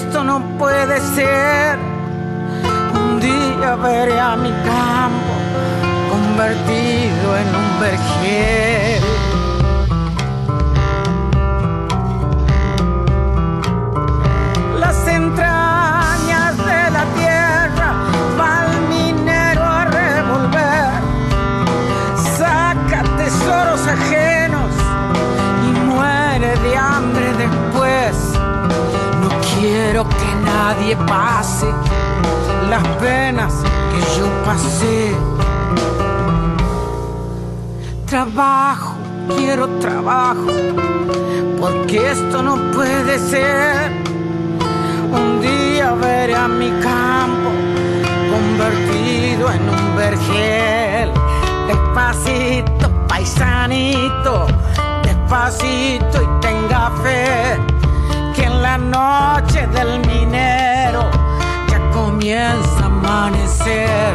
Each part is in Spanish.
Esto no puede ser. Un día veré a mi campo convertido en un vergel. Quiero que nadie pase las penas que yo pasé. Trabajo, quiero trabajo, porque esto no puede ser. Un día veré a mi campo convertido en un vergel. Despacito, paisanito despacito y tenga fe noche del minero ya comienza a amanecer.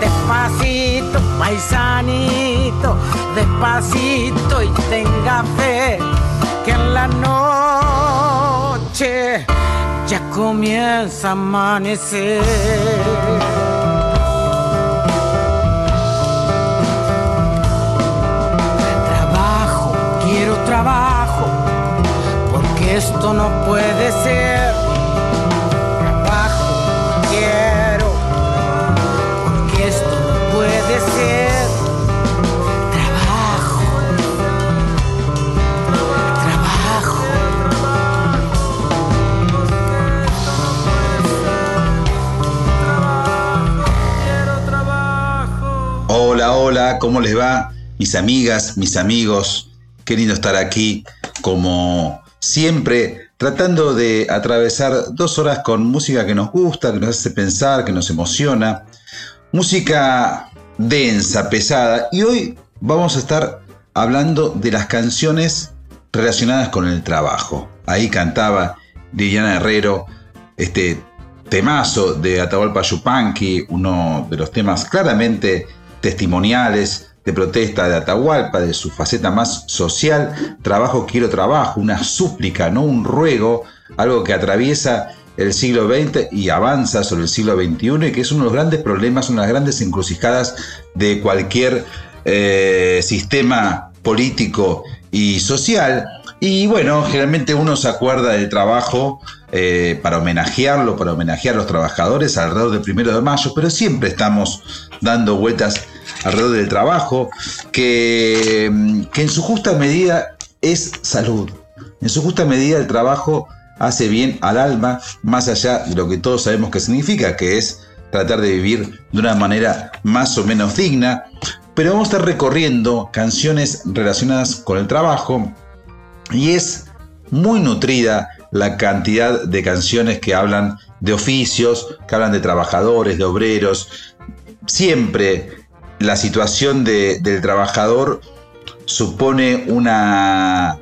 Despacito, paisanito, despacito y tenga fe que en la noche ya comienza a amanecer. trabajo, porque esto no puede ser. Trabajo, quiero, porque esto no puede ser. Trabajo, trabajo. Hola, hola, ¿cómo les va? Mis amigas, mis amigos, Qué lindo estar aquí, como siempre, tratando de atravesar dos horas con música que nos gusta, que nos hace pensar, que nos emociona. Música densa, pesada. Y hoy vamos a estar hablando de las canciones relacionadas con el trabajo. Ahí cantaba Liliana Herrero este temazo de Atahualpa Yupanqui, uno de los temas claramente testimoniales de protesta de Atahualpa, de su faceta más social, trabajo quiero trabajo, una súplica, no un ruego, algo que atraviesa el siglo XX y avanza sobre el siglo XXI y que es uno de los grandes problemas, una de las grandes encrucijadas de cualquier eh, sistema político y social. Y bueno, generalmente uno se acuerda del trabajo eh, para homenajearlo, para homenajear a los trabajadores alrededor del primero de mayo, pero siempre estamos dando vueltas alrededor del trabajo, que, que en su justa medida es salud. En su justa medida el trabajo hace bien al alma, más allá de lo que todos sabemos que significa, que es tratar de vivir de una manera más o menos digna. Pero vamos a estar recorriendo canciones relacionadas con el trabajo y es muy nutrida la cantidad de canciones que hablan de oficios, que hablan de trabajadores, de obreros. Siempre la situación del trabajador supone una,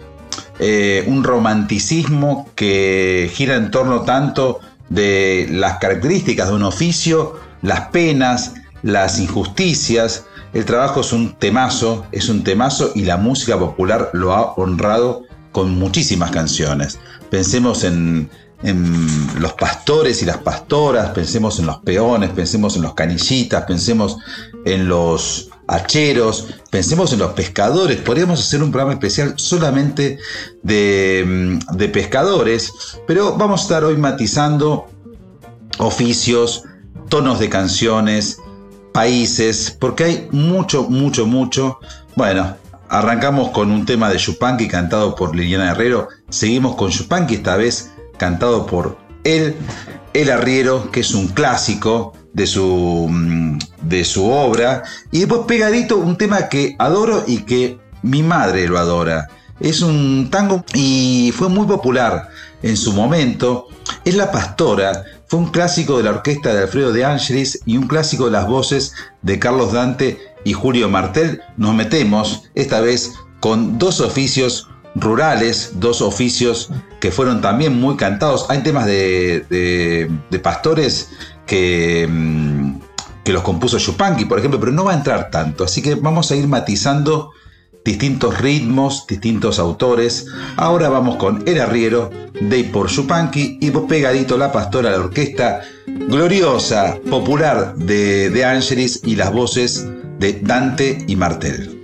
eh, un romanticismo que gira en torno tanto de las características de un oficio, las penas, las injusticias. El trabajo es un temazo, es un temazo y la música popular lo ha honrado con muchísimas canciones. Pensemos en, en los pastores y las pastoras, pensemos en los peones, pensemos en los canillitas, pensemos en los hacheros, pensemos en los pescadores. Podríamos hacer un programa especial solamente de, mm, de pescadores, pero vamos a estar hoy matizando oficios, tonos de canciones, países, porque hay mucho, mucho, mucho. Bueno, arrancamos con un tema de Yupanqui cantado por Liliana Herrero, seguimos con Yupanqui, esta vez cantado por él, El Arriero, que es un clásico de su, mm, de su obra, y después pegadito un tema que adoro y que mi madre lo adora. Es un tango y fue muy popular en su momento. Es La Pastora, fue un clásico de la orquesta de Alfredo de Angelis y un clásico de las voces de Carlos Dante y Julio Martel. Nos metemos esta vez con dos oficios rurales, dos oficios que fueron también muy cantados. Hay temas de, pastores que, mm, que los compuso Chupanqui, por ejemplo, pero no va a entrar tanto. Así que vamos a ir matizando distintos ritmos, distintos autores. Ahora vamos con El Arriero de por Chupanqui y pegadito La Pastora, la orquesta gloriosa, popular de, de Angelis y las voces de Dante y Martel.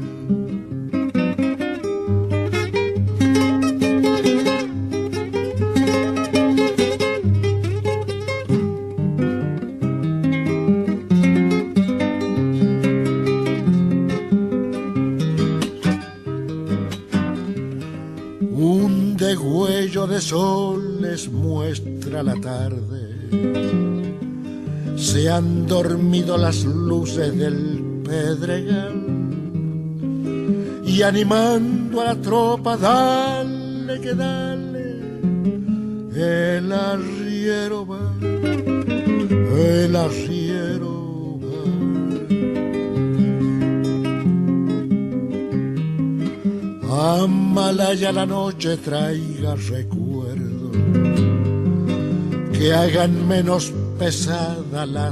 Las luces del pedregal y animando a la tropa, dale que dale, el arriero va, el arriero va. Amalaya la noche traiga recuerdos que hagan menos pesada la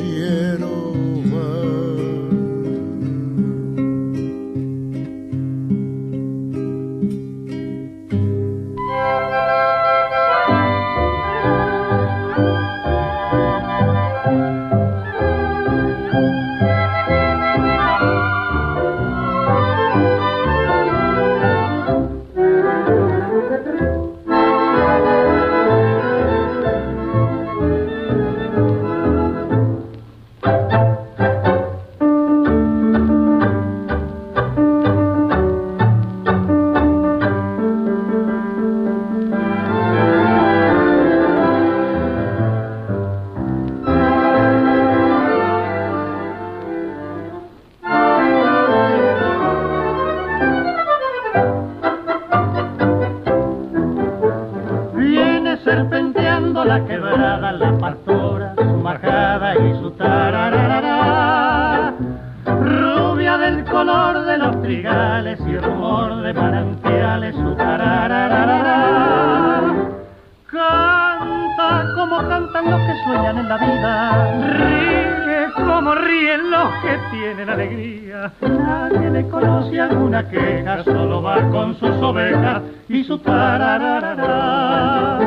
como cantan los que sueñan en la vida. Ríe como ríen los que tienen alegría. Nadie le conoce alguna queja, solo va con sus ovejas y su tararara.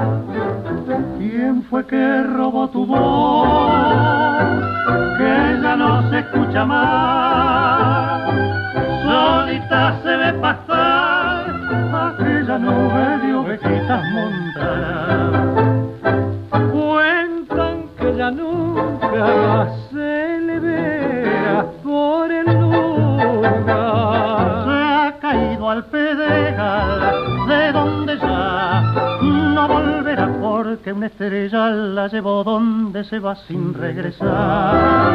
¿Quién fue que robó tu voz? Que ya no se escucha más. Solita se ve pasar aquella nube de ovejitas montadas. Se le verá por el lugar. Se ha caído al pedregal de donde ya no volverá porque una estrella la llevó donde se va sin regresar.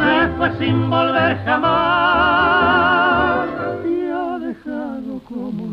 Se fue sin volver jamás y ha dejado como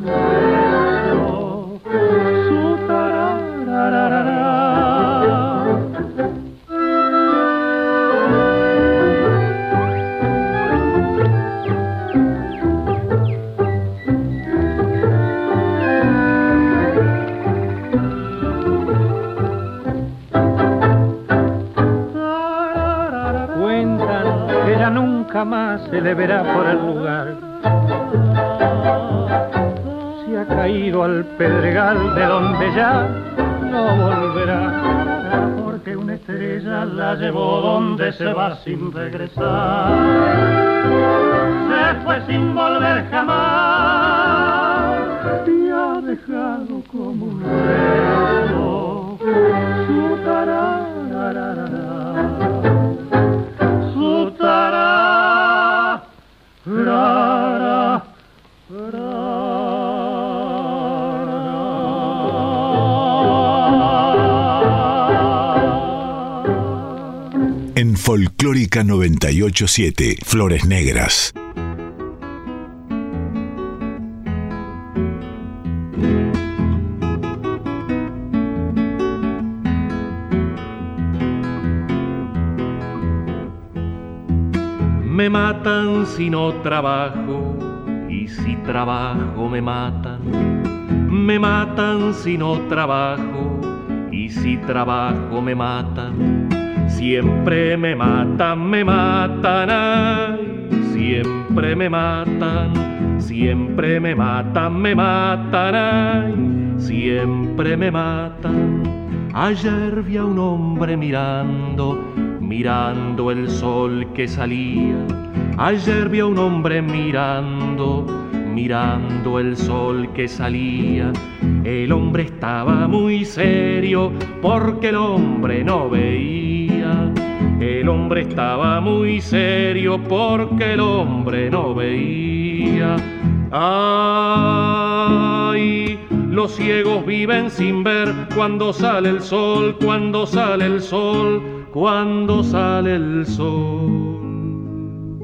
se le verá por el lugar. Se ha caído al pedregal de donde ya no volverá. Porque una estrella la llevó donde se va sin regresar. Se fue sin volver jamás y ha dejado como un beso 987, Flores Negras. Me matan si no trabajo y si trabajo me matan. Me matan si no trabajo y si trabajo me matan. Siempre me matan, me matan, ay, siempre me matan, siempre me matan, me matan, ay, siempre me matan. Ayer vi a un hombre mirando, mirando el sol que salía. Ayer vi a un hombre mirando, mirando el sol que salía. El hombre estaba muy serio porque el hombre no veía. El hombre estaba muy serio porque el hombre no veía. Ay, los ciegos viven sin ver cuando sale el sol, cuando sale el sol, cuando sale el sol.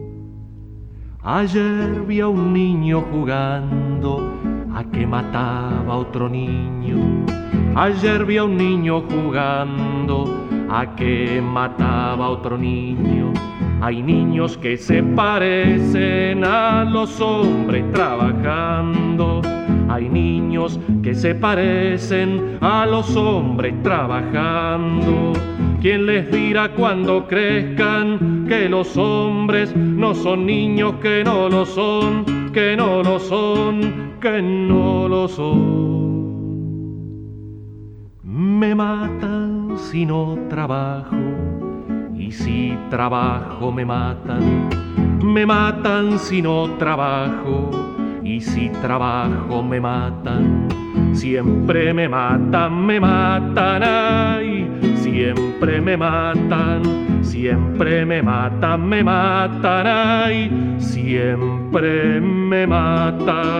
Ayer vi a un niño jugando a que mataba a otro niño. Ayer vi a un niño jugando a que mataba otro niño. Hay niños que se parecen a los hombres trabajando. Hay niños que se parecen a los hombres trabajando. ¿Quién les dirá cuando crezcan que los hombres no son niños que no lo son, que no lo son, que no lo son? Me matan si no trabajo y si trabajo me matan. Me matan si no trabajo y si trabajo me matan. Siempre me matan, me matan, ay, siempre me matan, siempre me matan, me matan, ay, siempre me matan.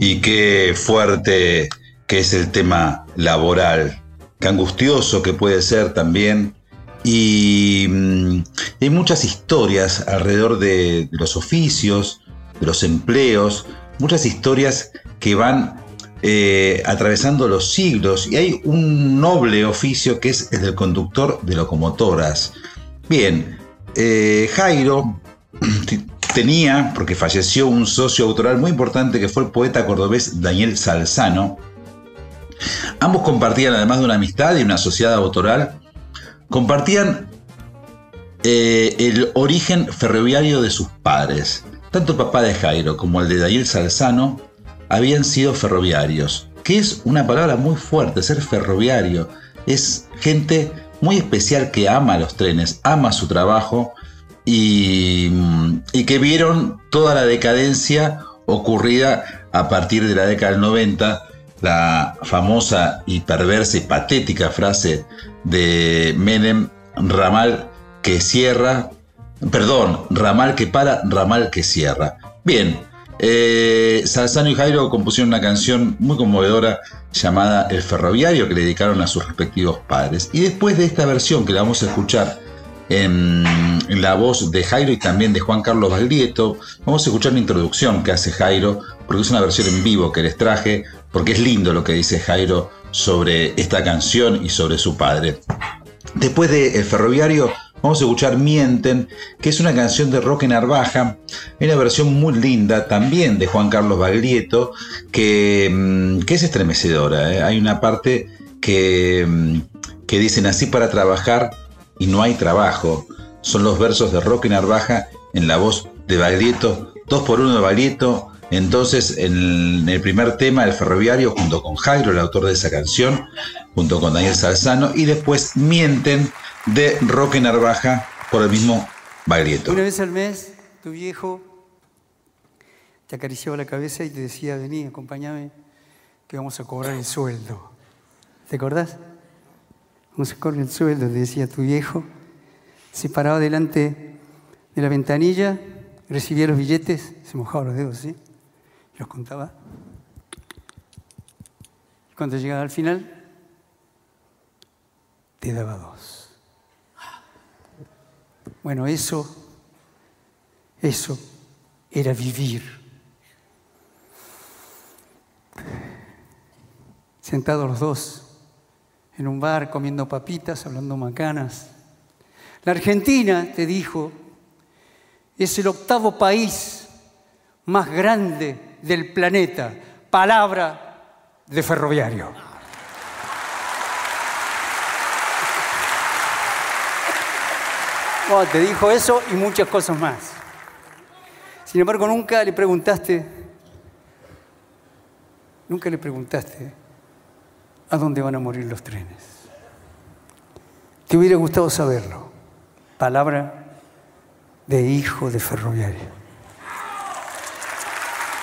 Y qué fuerte que es el tema laboral, qué angustioso que puede ser también. Y mm, hay muchas historias alrededor de, de los oficios, de los empleos, muchas historias que van eh, atravesando los siglos y hay un noble oficio que es el del conductor de locomotoras. Bien, eh, Jairo tenía, porque falleció un socio autoral muy importante que fue el poeta cordobés Daniel Salzano. Ambos compartían, además de una amistad y una sociedad autoral, compartían eh, el origen ferroviario de sus padres. Tanto el papá de Jairo como el de Daniel Salzano habían sido ferroviarios, que es una palabra muy fuerte, ser ferroviario. Es gente muy especial que ama los trenes, ama su trabajo y, que vieron toda la decadencia ocurrida a partir de la década del 90, la famosa y perversa y patética frase de Menem, ramal que cierra, perdón, ramal que para, ramal que cierra. Bien, eh, Salzano y Jairo compusieron una canción muy conmovedora llamada El Ferroviario que le dedicaron a sus respectivos padres. Y después de esta versión que la vamos a escuchar en, la voz de Jairo y también de Juan Carlos Valdieto, vamos a escuchar la introducción que hace Jairo, porque es una versión en vivo que les traje, porque es lindo lo que dice Jairo sobre esta canción y sobre su padre. Después de El Ferroviario, vamos a escuchar Mienten, que es una canción de Roque Narvaja, una versión muy linda también de Juan Carlos Baglietto, que, mm, es estremecedora. ¿eh? Hay una parte que, mm, que dicen así para trabajar y no hay trabajo. Son los versos de Roque Narvaja en la voz de Baglietto, dos por uno de Baglietto. Entonces, en el primer tema, El Ferroviario, junto con Jairo, el autor de esa canción, junto con Daniel Salzano, y después Mienten de Roque Narvaja por el mismo Baglietto. Una vez al mes, tu viejo te acariciaba la cabeza y te decía, vení, acompáñame, que vamos a cobrar el sueldo. ¿Te acordás? Vamos a cobrar el sueldo, te decía tu viejo. Se paraba delante de la ventanilla, recibía los billetes, se mojaba los dedos, ¿sí? Los contaba. Cuando llegaba al final, te daba dos. Bueno, eso, eso era vivir. Sentados los dos en un bar comiendo papitas, hablando macanas. La Argentina, te dijo, es el octavo país más grande del planeta. Palabra de ferroviario. te dijo eso y muchas cosas más. Sin embargo, nunca le preguntaste, nunca le preguntaste a dónde van a morir los trenes. Te hubiera gustado saberlo. Palabra de hijo de ferroviario.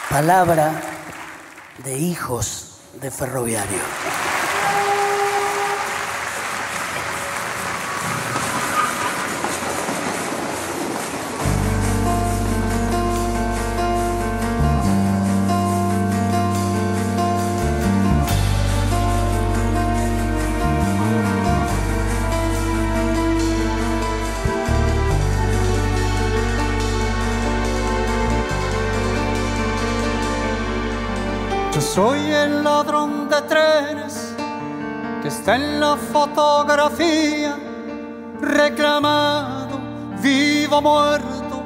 Palabra de hijos de ferroviario. Trenes que está en la fotografía, reclamado, vivo muerto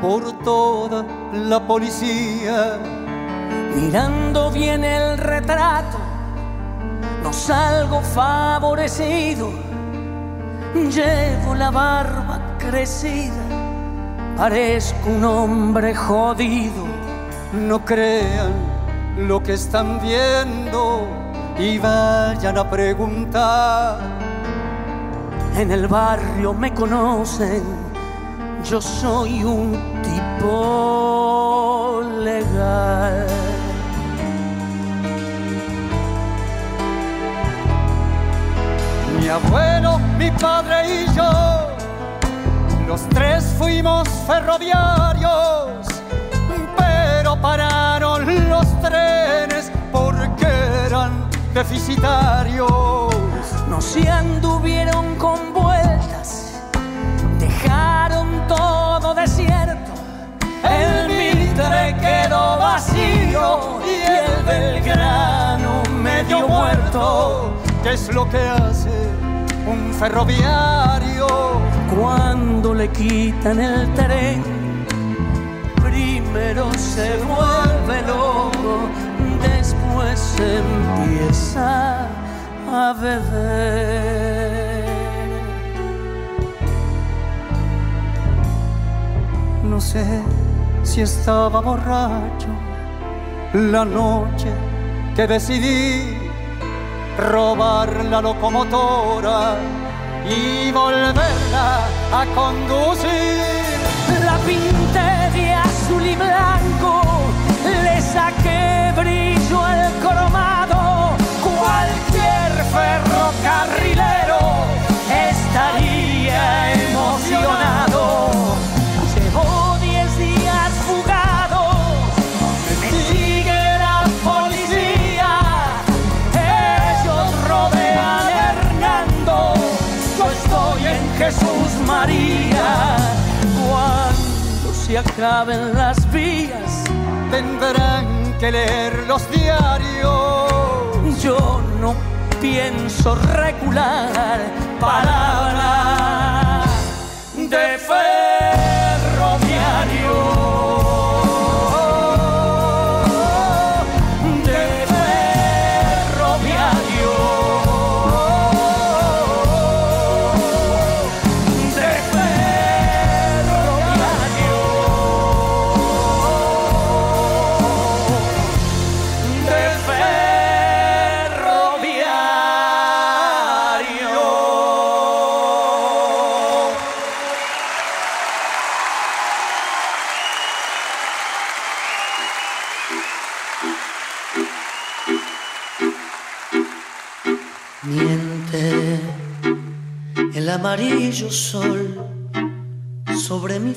por toda la policía. Mirando bien el retrato, no salgo favorecido. Llevo la barba crecida, parezco un hombre jodido. No crean lo que están viendo y vayan a preguntar. En el barrio me conocen, yo soy un tipo legal. Mi abuelo, mi padre y yo, los tres fuimos ferroviarios, los trenes porque eran deficitarios. No se anduvieron con vueltas, dejaron todo desierto. El Mitre quedó vacío y el Belgrano pregunto qué es lo que hace un ferroviario cuando le quitan el tren. Primero se vuelve loco, después empieza a beber. No sé si estaba borracho la noche que decidí robar la locomotora y volverla a conducir. La pinté de azul y blanco, saqué brillo al cromado. Cualquier ferrocarrilero estaría emocionado. Llevo diez días fugados, me sigue la policía. Ellos rodean a Hernando, yo estoy en Jesús María. Cuando se acaben las vías, Tendrán que leer los diarios. yo no pienso recular palabra de ferroviario.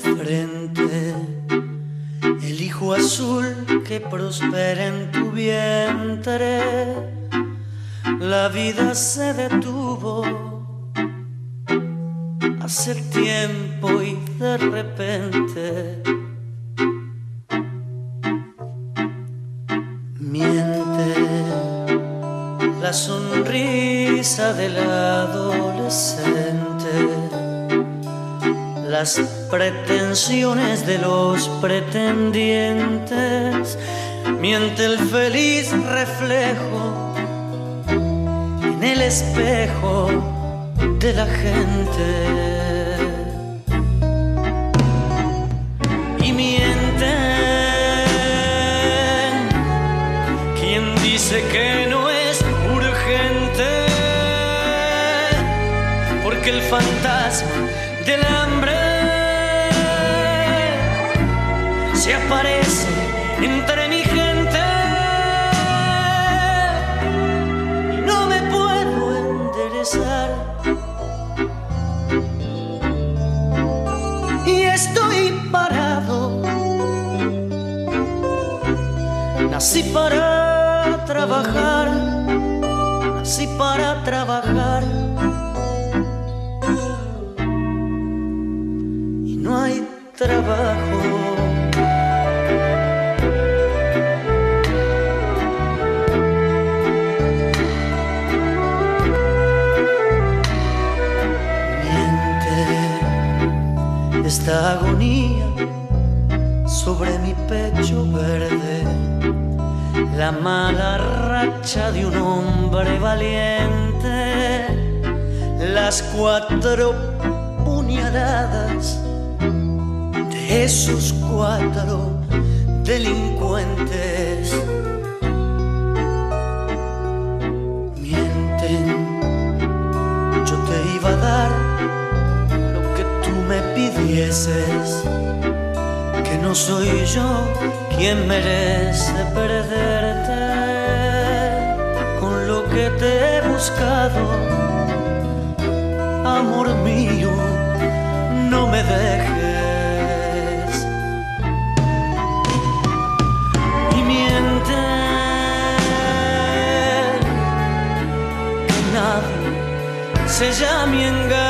Frente, el hijo azul que prospera en tu vientre. La vida se detuvo hace tiempo y de repente miente la sonrisa del adolescente, las pretensiones de los pretendientes, miente el feliz reflejo en el espejo de la gente. Y mienten quien dice que no es urgente, porque el fantasma para trabajar, nací para trabajar. Y no hay trabajo. Esta agonía la mala racha de un hombre valiente, las cuatro puñaladas de esos cuatro delincuentes. Mienten, yo te iba a dar lo que tú me pidieses que no soy yo quien merece perderte con lo que te he buscado. Amor mío, no me dejes. Y miente que nadie sella mi engaño.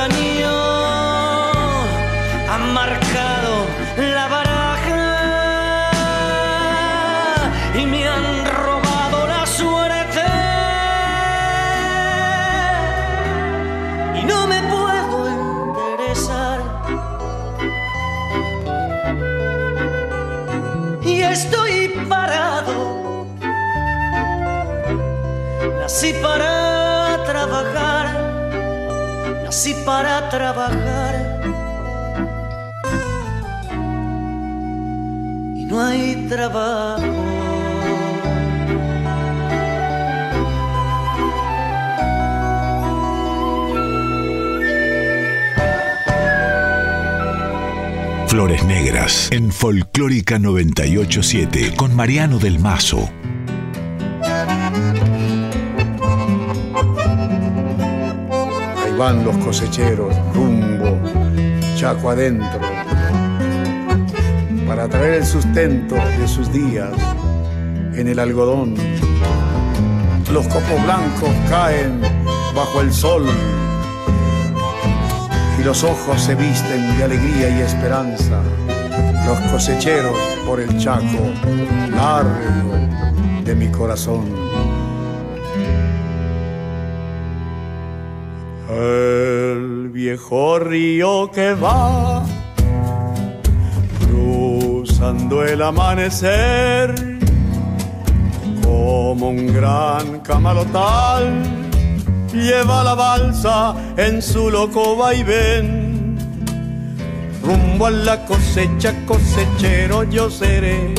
Para trabajar. No hay trabajo. Flores Negras en Folclórica 987 con Mariano del Mazo. Van los cosecheros rumbo, chaco adentro, para traer el sustento de sus días en el algodón. Los copos blancos caen bajo el sol y los ojos se visten de alegría y esperanza. Los cosecheros por el chaco largo de mi corazón. Viejo río que va cruzando el amanecer como un gran camalotal lleva la balsa en su loco vaivén. Rumbo a la cosecha, cosechero yo seré,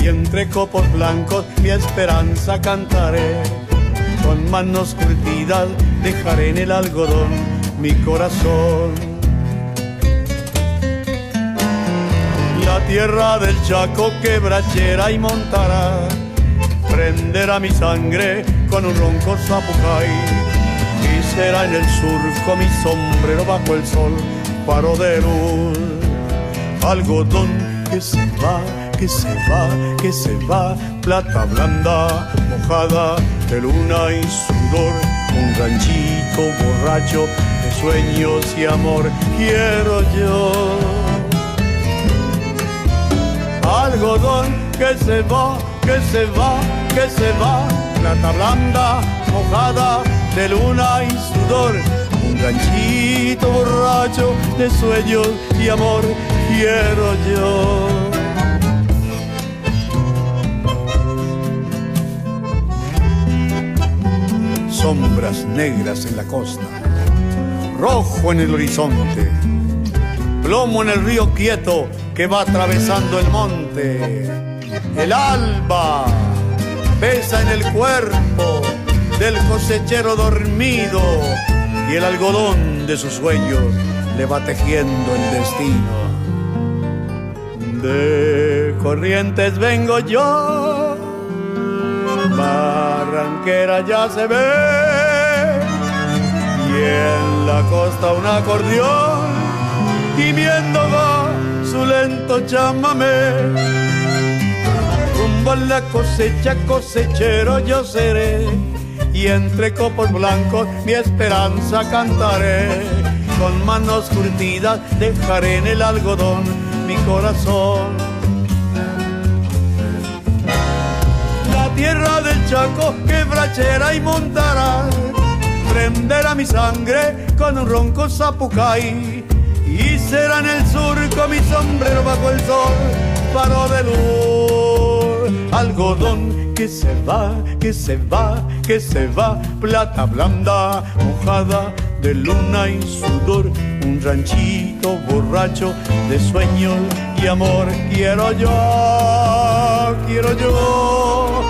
y entre copos blancos mi esperanza cantaré. Con manos curtidas dejaré en el algodón mi corazón. La tierra del Chaco quebrachera y montará, prenderá mi sangre con un ronco zapucay y será en el surco mi sombrero bajo el sol paro de luz algodón que se va que se va que se va plata blanda mojada de luna y sudor un ranchito borracho sueños y amor quiero yo algodón que se va que se va que se va plata blanda, mojada de luna y sudor. Un ganchito borracho de sueños y amor quiero yo. Sombras negras en la costa, rojo en el horizonte, plomo en el río quieto que va atravesando el monte. El alba pesa en el cuerpo del cosechero dormido y el algodón de sus sueños le va tejiendo el destino. De corrientes vengo yo, barranquera ya se ve, y en la costa un acordeón, gimiendo va su lento chamamé rumbo la cosecha, cosechero yo seré. Y entre copos blancos mi esperanza cantaré. Con manos curtidas dejaré en el algodón mi corazón. La tierra del Chaco quebrachera y montará. Prenderá mi sangre con un ronco zapucay. Y será en el surco mi sombrero bajo el sol, paro de luz algodón que se va, que se va, que se va, plata blanda, mojada de luna y sudor, un ranchito borracho de sueños y amor. Quiero yo, quiero yo,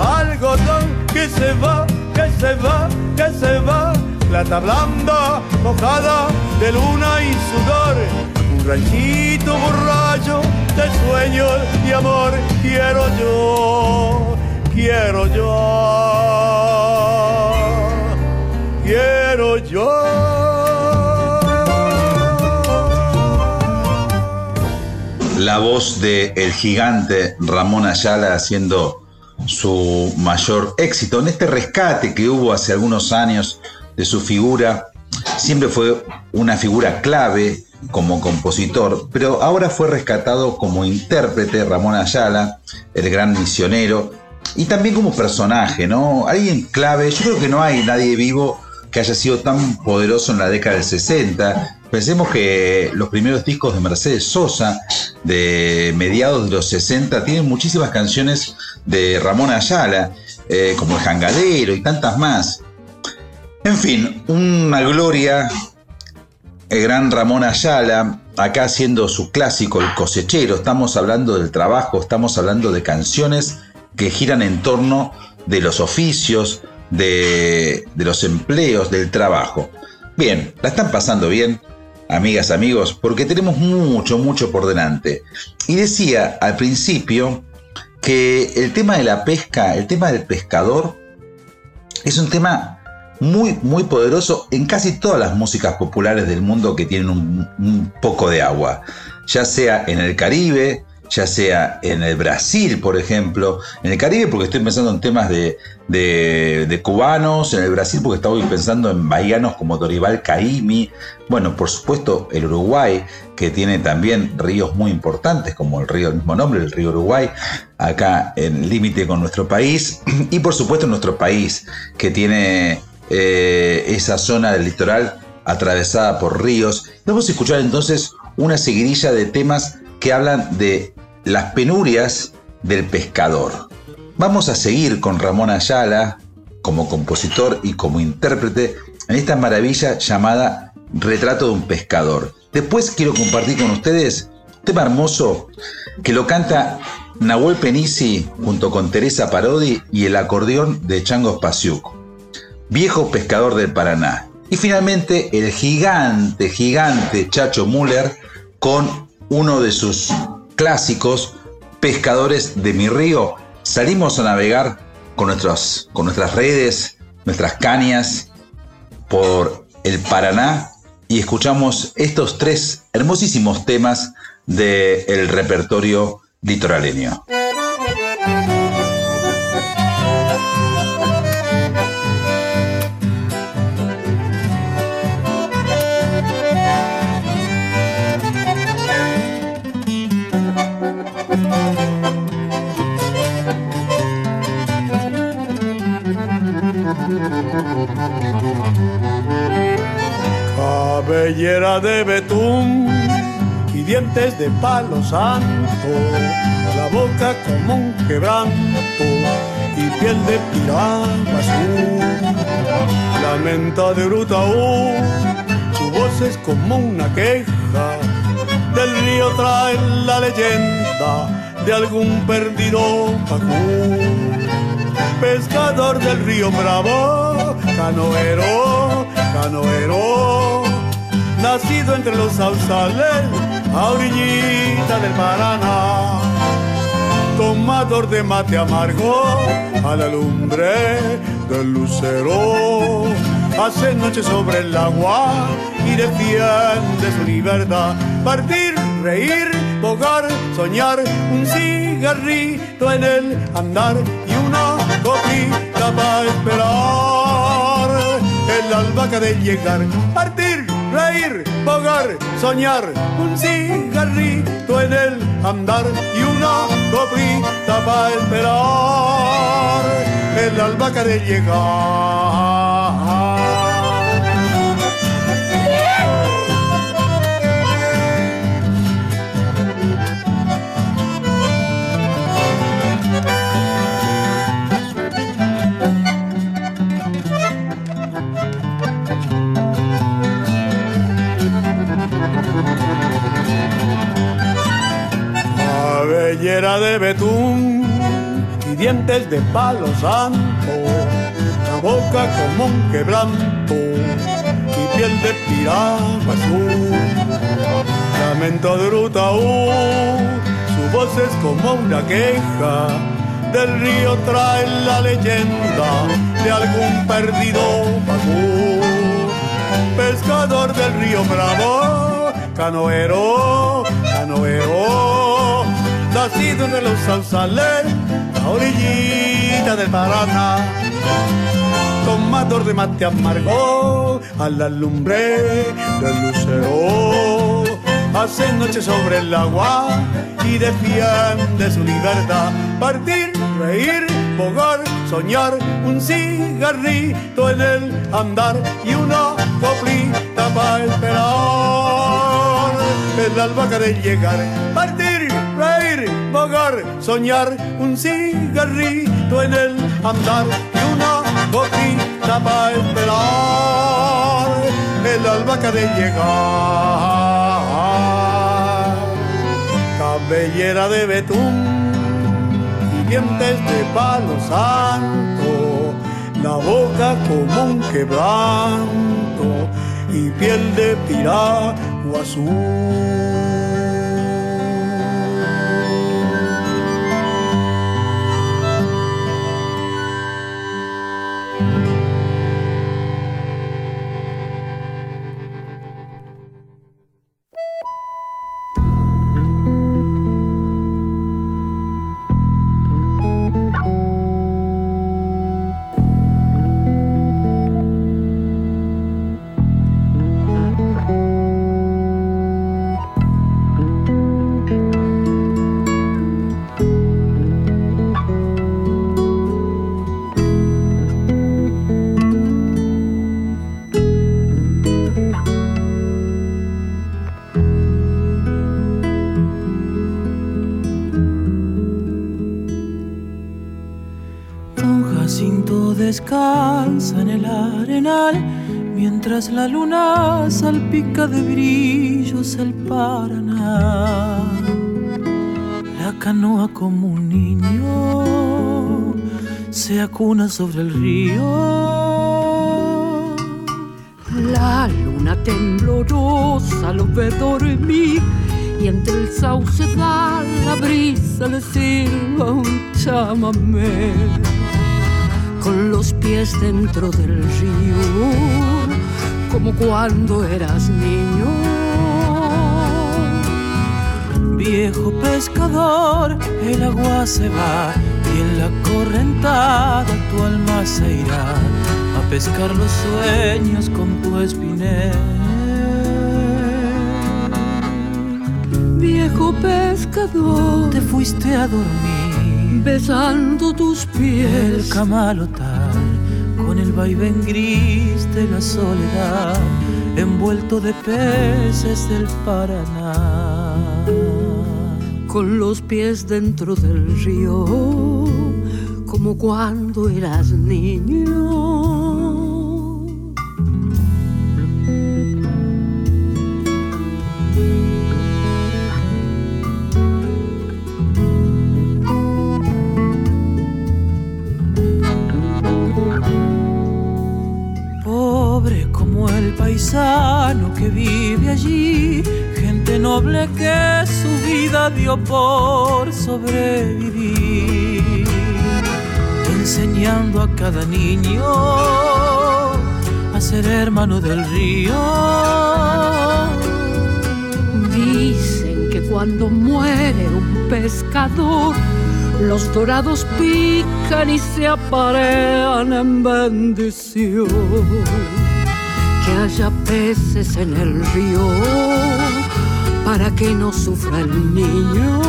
algodón que se va, que se va, que se va, plata blanda, mojada de luna y sudor, un ranchito borracho de sueños y amor quiero yo, quiero yo, quiero yo. La voz de el gigante Ramón Ayala haciendo su mayor éxito en este rescate que hubo hace algunos años de su figura. Siempre fue una figura clave como compositor, pero ahora fue rescatado como intérprete Ramón Ayala, el gran misionero, y también como personaje, ¿no? Alguien clave, yo creo que no hay nadie vivo que haya sido tan poderoso en la década del 60. Pensemos que los primeros discos de Mercedes Sosa, de mediados de los 60, tienen muchísimas canciones de Ramón Ayala. eh, como El Jangadero y tantas más. En fin, una gloria, el gran Ramón Ayala, acá haciendo su clásico, El cosechero. Estamos hablando del trabajo, estamos hablando de canciones que giran en torno de los oficios, de, de los empleos, del trabajo. Bien, la están pasando bien, amigas, amigos, porque tenemos mucho, mucho por delante. Y decía al principio que el tema de la pesca, el tema del pescador, es un tema muy, muy poderoso en casi todas las músicas populares del mundo que tienen un, poco de agua, ya sea en el Caribe, ya sea en el Brasil, por ejemplo, en el Caribe porque estoy pensando en temas de, de, cubanos, en el Brasil porque estaba pensando en bahianos como Dorival Caimi, bueno, por supuesto el Uruguay, que tiene también ríos muy importantes, como el río del mismo nombre, el río Uruguay, acá en límite con nuestro país, y por supuesto nuestro país, que tiene eh, esa zona del litoral atravesada por ríos. Vamos a escuchar entonces una seguidilla de temas que hablan de las penurias del pescador. Vamos a seguir con Ramón Ayala como compositor y como intérprete en esta maravilla llamada Retrato de un pescador. Después quiero compartir con ustedes un tema hermoso que lo canta Nahuel Penisi junto con Teresa Parodi y el acordeón de Chango Pasiuk viejo pescador del Paraná. Y finalmente el gigante, gigante Chacho Müller con uno de sus clásicos, Pescadores de mi río. Salimos a navegar con, con nuestras redes, nuestras cañas por el Paraná y escuchamos estos tres hermosísimos temas del repertorio litoraleño. Cabellera de betún y dientes de palo santo, la boca como un quebranto y piel de piragua azul. Lamenta de Brutaú, su voz es como una queja, del río trae la leyenda de algún perdido pacú. Pescador del río Bravo, canoero, canoero, nacido entre los sausales, a orillita del Paraná, tomador de mate amargo, a la lumbre del lucero, hace noche sobre el agua y defiende su libertad, partir, reír, bogar, soñar, un cigarrito en el andar y una copita para esperar. El albahaca de llegar, partir, reír, bogar, soñar, un cigarrito en el andar y una copita para esperar el albahaca de llegar. Cabellera de betún y dientes de palo santo, la boca como un quebranto y piel de piragua azul. Lamento de Rutaú, su voz es como una queja, del río trae la leyenda de algún perdido pacú. Pescador del río Bravo, canoero, canoero nacido de los sausales, a orillita del Paraná. Tomador de mate amargo a la lumbre del lucero. Hace noche sobre el agua y defiende su libertad. Partir, reír, bogar, soñar, un cigarrito en el andar y una coplita para esperar. El albahaca de llegar, vagar, soñar, un cigarrito en el andar y una boquita para esperar el alba que de llegar. Cabellera de betún y dientes de palo santo, la boca como un quebranto y piel de piragua azul. La luna salpica de brillos el Paraná. La canoa como un niño se acuna sobre el río. La luna temblorosa lo ve dormir y entre el sauce da la brisa le silba un chamamé con los pies dentro del río, como cuando eras niño. Viejo pescador, el agua se va y en la correntada tu alma se irá a pescar los sueños con tu espinel. Viejo pescador, te fuiste a dormir besando tus pies. El camalotal vaivén gris de la soledad, envuelto de peces del Paraná. Con los pies dentro del río, como cuando eras niño noble que su vida dio por sobrevivir, enseñando a cada niño a ser hermano del río. Dicen que cuando muere un pescador, los dorados pican y se aparean en bendición que haya peces en el río para que no sufra el niño.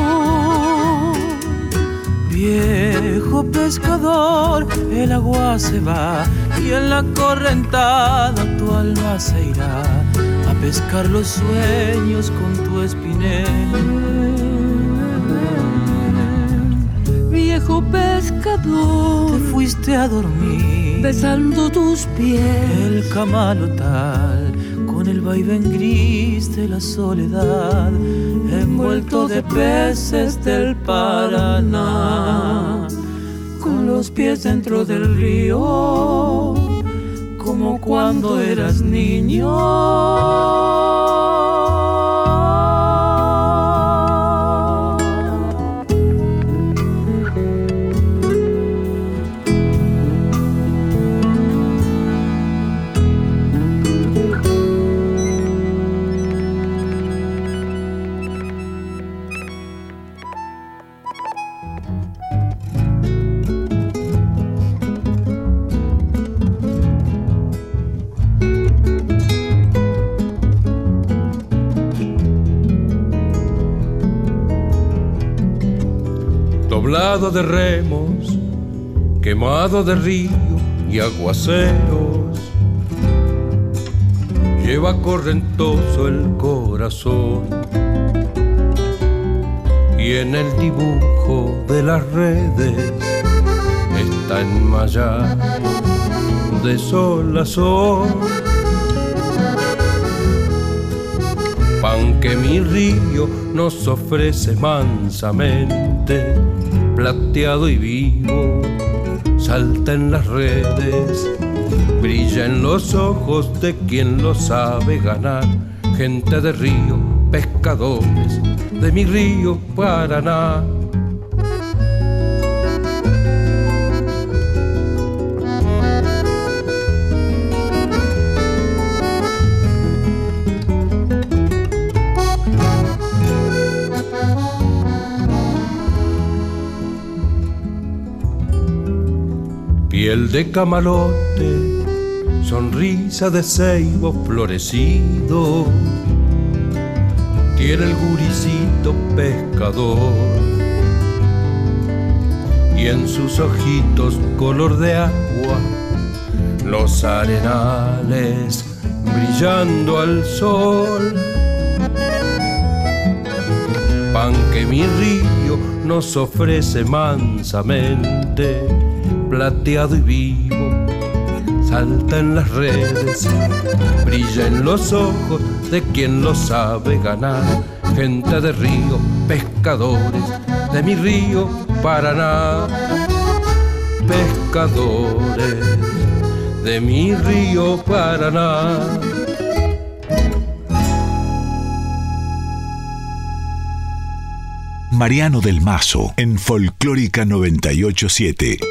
Viejo pescador, el agua se va y en la correntada tu alma se irá a pescar los sueños con tu espinel. Viejo pescador, te fuiste a dormir besando tus pies. El camalotal con el vaivén gris de la soledad, envuelto de peces del Paraná, con los pies dentro del río, como cuando eras niño. De remos, quemado de río y aguaceros. Lleva correntoso el corazón y en el dibujo de las redes está enmayado de sol a sol. Pan que mi río nos ofrece mansamente, plateado y vivo, salta en las redes, brilla en los ojos de quien lo sabe ganar, gente de río, pescadores de mi río Paraná piel de camalote, sonrisa de ceibo florecido, tiene el guricito pescador y en sus ojitos color de agua, los arenales brillando al sol. Pan que mi río nos ofrece mansamente plateado y vivo, salta en las redes, brilla en los ojos de quien lo sabe ganar. Gente de río, pescadores de mi río Paraná, pescadores de mi río Paraná. Mariano del Mazo en Folclórica 987.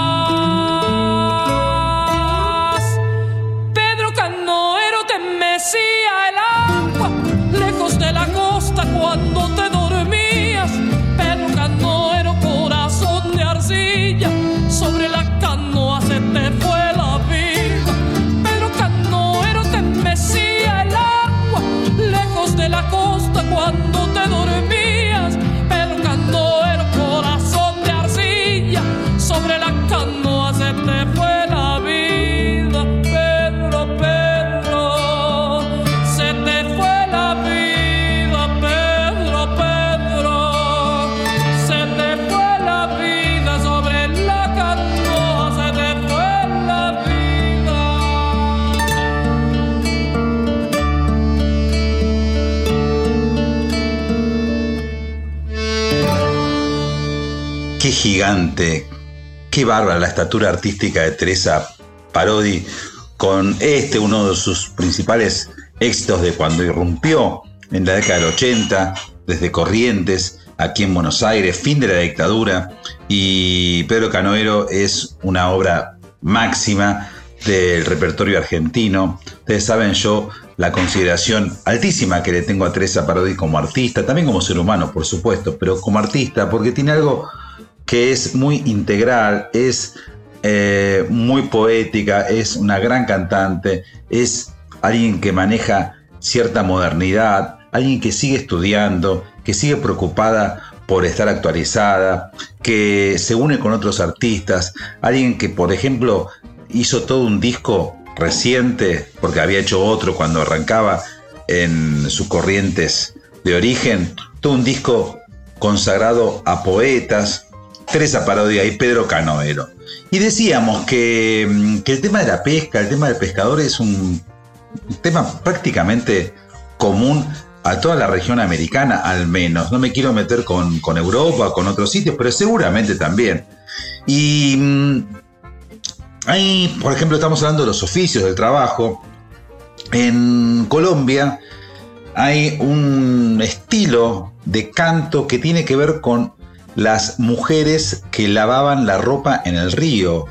gigante, qué bárbara la estatura artística de Teresa Parodi con este, uno de sus principales éxitos de cuando irrumpió en la década del 80, desde Corrientes, aquí en Buenos Aires, fin de la dictadura, y Pedro Canoero es una obra máxima del repertorio argentino. Ustedes saben yo la consideración altísima que le tengo a Teresa Parodi como artista, también como ser humano, por supuesto, pero como artista, porque tiene algo que es muy integral, es eh, muy poética, es una gran cantante, es alguien que maneja cierta modernidad, alguien que sigue estudiando, que sigue preocupada por estar actualizada, que se une con otros artistas, alguien que, por ejemplo, hizo todo un disco reciente, porque había hecho otro cuando arrancaba en sus corrientes de origen, todo un disco consagrado a poetas, Teresa Parodia y Pedro Canoero. Y decíamos que, mm, que, el tema de la pesca, el tema del pescador es un tema prácticamente común a toda la región americana, al menos. No me quiero meter con, con Europa, con otros sitios, pero seguramente también. Y mm, Ahí, por ejemplo, estamos hablando de los oficios del trabajo. En Colombia hay un estilo de canto que tiene que ver con las mujeres que lavaban la ropa en el río.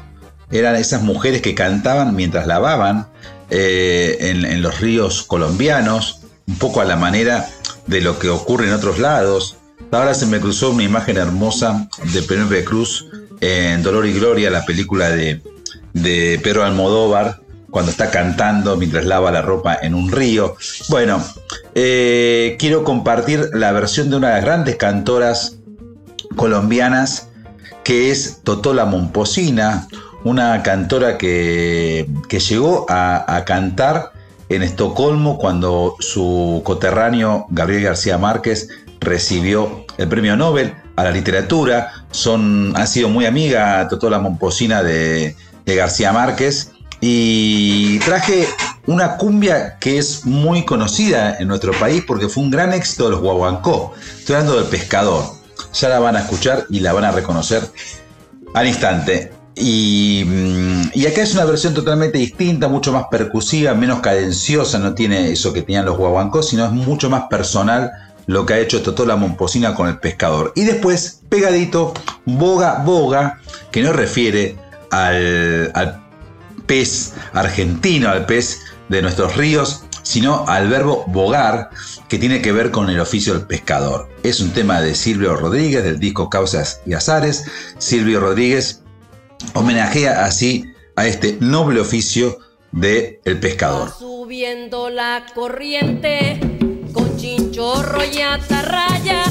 Eran esas mujeres que cantaban mientras lavaban eh, en, los ríos colombianos, un poco a la manera de lo que ocurre en otros lados. Ahora se me cruzó una imagen hermosa de Penélope Cruz en Dolor y Gloria, la película de de Pedro Almodóvar cuando está cantando mientras lava la ropa en un río. Bueno, eh, quiero compartir la versión de una de las grandes cantoras colombianas que es Totola Momposina, una cantora que, que llegó a, cantar en Estocolmo cuando su coterráneo Gabriel García Márquez recibió el premio Nobel a la literatura. Son, ha sido muy amiga Totola Momposina de, de García Márquez. Y traje una cumbia que es muy conocida en nuestro país porque fue un gran éxito de los guaguancó. Estoy hablando del pescador. Ya la van a escuchar y la van a reconocer al instante. Y, mm, y, acá es una versión totalmente distinta, mucho más percusiva, menos cadenciosa, no tiene eso que tenían los guaguancó, sino es mucho más personal lo que ha hecho Totola Momposina con el pescador. Y después, pegadito, Boga Boga, que nos refiere al pez argentino, al pez de nuestros ríos, sino al verbo bogar, que tiene que ver con el oficio del pescador. Es un tema de Silvio Rodríguez, del disco Causas y Azares. Silvio Rodríguez homenajea así a este noble oficio de el pescador. Subiendo la corriente con chinchorro y atarraya,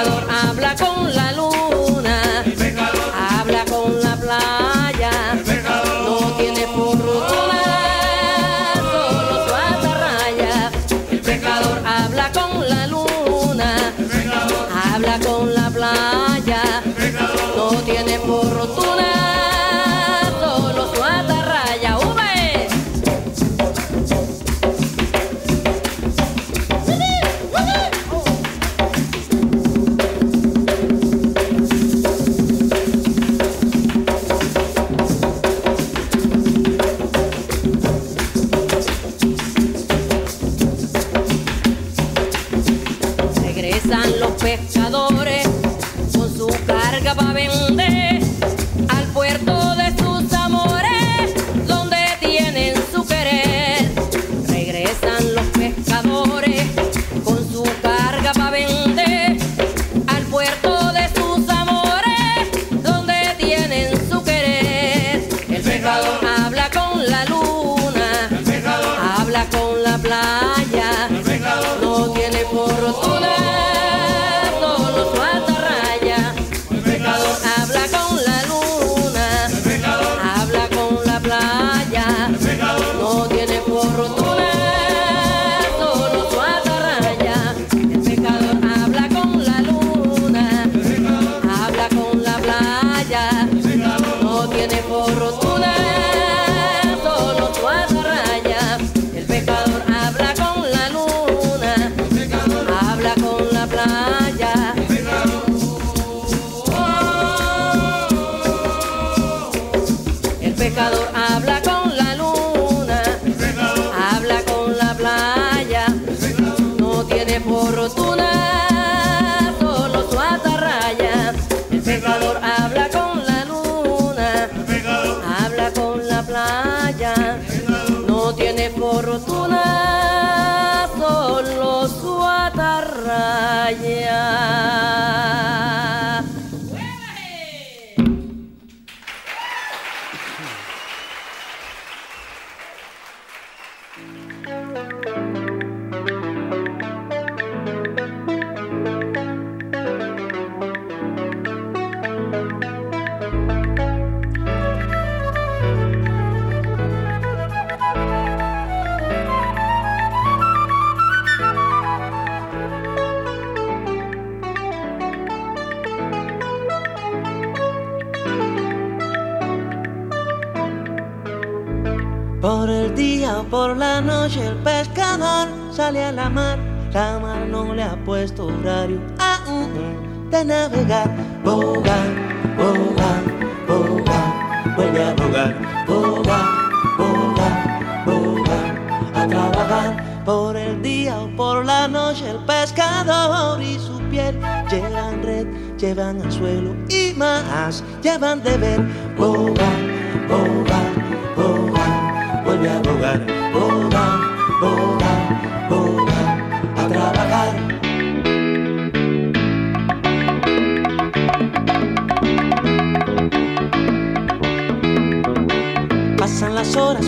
El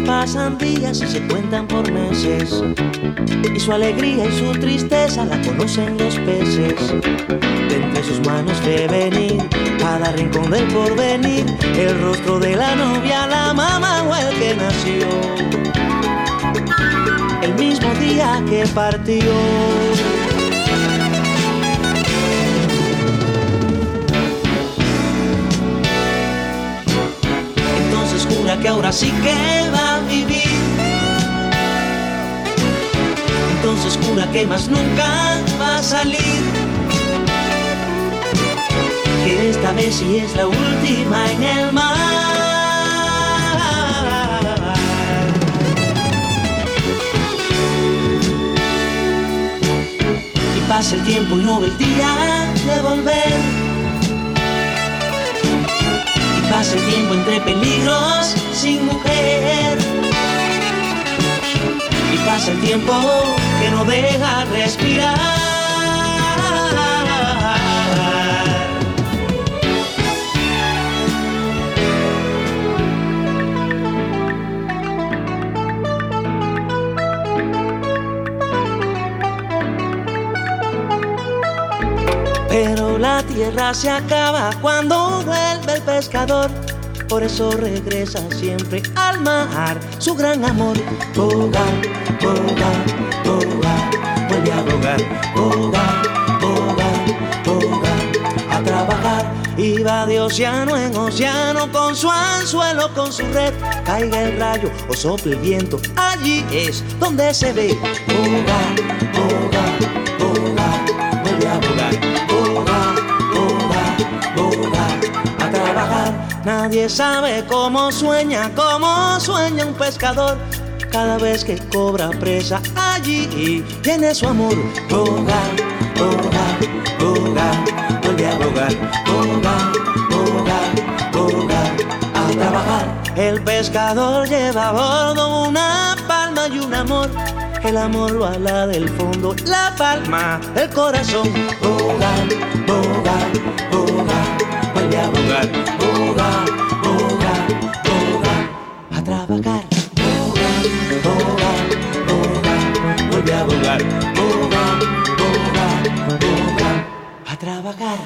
pasan días y se cuentan por meses. Y su alegría y su tristeza la conocen los peces. De entre sus manos ve venir cada rincón del porvenir, el rostro de la novia, la mamá o el que nació. El mismo día que partió. Que ahora sí que va a vivir. Entonces jura que más nunca va a salir. Que esta vez sí es la última en el mar. Y pasa el tiempo y no ve el día de volver. Y pasa el tiempo entre peligros sin mujer. Y pasa el tiempo que no deja respirar. Pero la tierra se acaba cuando vuelve el pescador. Por eso regresa siempre al mar su gran amor. Bogar, bogar, bogar, vuelve a bogar. Bogar, bogar, bogar, a trabajar. Y va de océano en océano con su anzuelo, con su red. Caiga el rayo o sople el viento, allí es donde se ve. Bogar, bogar, Nadie sabe cómo sueña, cómo sueña un pescador. Cada vez que cobra presa, allí tiene su amor. Bogar, bogar, bogar, vuelve a bogar, bogar, bogar, bogar, a trabajar. El pescador lleva a bordo una palma y un amor. El amor lo ala del fondo, la palma, el corazón. Bogar, bogar, bogar, vuelve a bogar, bogar, bogar, bogar, a trabajar. Bogar, bogar, bogar, vuelve a bogar, bogar, bogar, bogar, a trabajar.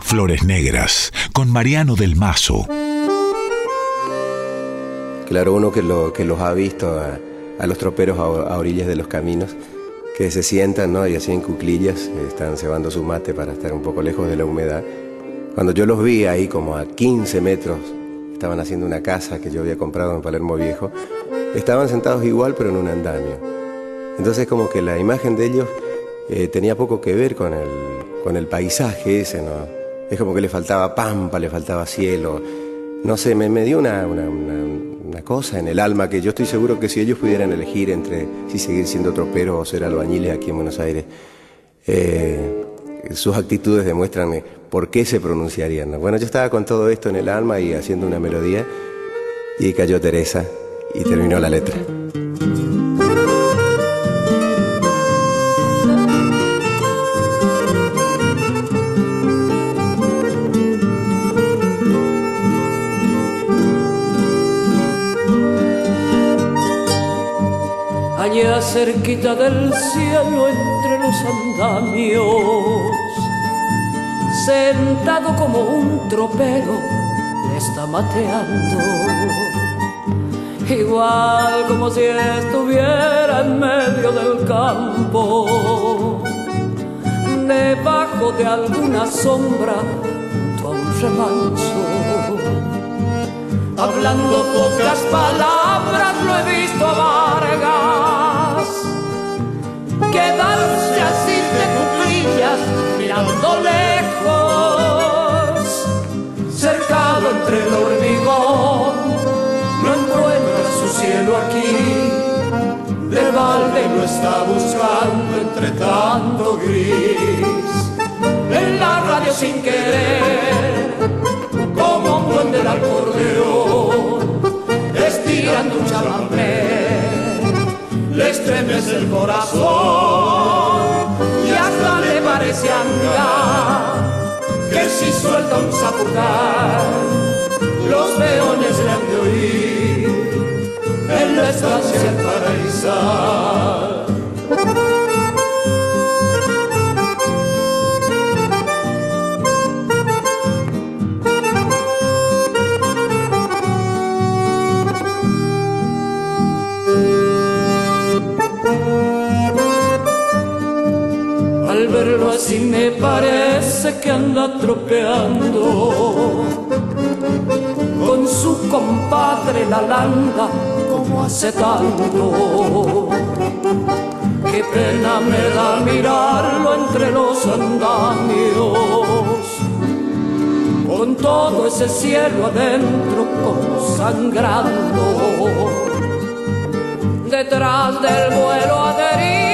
Flores Negras, con Mariano del Mazo. Claro, uno que, lo, que los ha visto a, a los troperos a, a, orillas de los caminos, que se sientan ¿no? y así en cuclillas, están cebando su mate para estar un poco lejos de la humedad. Cuando yo los vi ahí como a 15 metros, estaban haciendo una casa que yo había comprado en Palermo Viejo, estaban sentados igual pero en un andamio. Entonces como que la imagen de ellos eh, tenía poco que ver con el, con el paisaje ese, ¿no? Es como que le faltaba pampa, le faltaba cielo. No sé, me, me dio una, una, una, cosa en el alma que yo estoy seguro que si ellos pudieran elegir entre si seguir siendo tropero o ser albañiles aquí en Buenos Aires, eh, sus actitudes demuestran por qué se pronunciarían. ¿no? Bueno, yo estaba con todo esto en el alma y haciendo una melodía y cayó Teresa y terminó la letra. Cerquita del cielo entre los andamios, sentado como un tropero, está mateando, igual como si estuviera en medio del campo, debajo de alguna sombra, junto a un remanso. Hablando pocas palabras lo he visto a Vargas quedarse así de cuclillas mirando lejos, cercado entre el hormigón, no encuentra su cielo aquí, del balde lo está buscando entre tanto gris, en la radio sin querer, como un buen del acordeón, estirando un chamamé le estremece el corazón y hasta le parece andar que si suelta un zapucar los peones le han de oír en la estancia el paraíso. Así me parece que anda tropeando con su compadre la landa como hace tanto. Qué pena me da mirarlo entre los andamios, con todo ese cielo adentro como sangrando. Detrás del vuelo adherido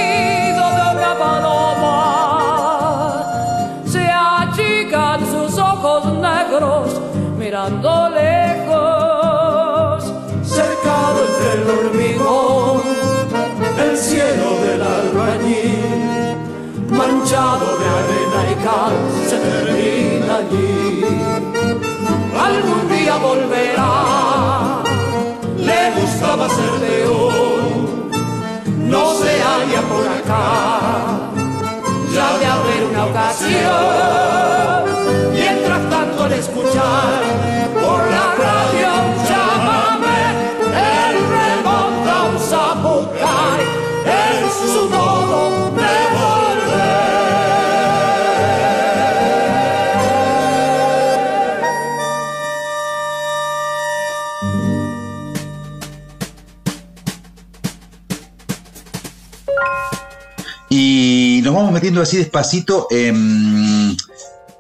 mirando lejos, cercado entre el hormigón, el cielo del albañil, manchado de arena y cal, se termina allí. Algún día volverá, le gustaba ser león, no se halla por acá, ya de haber una ocasión, metiendo así despacito en,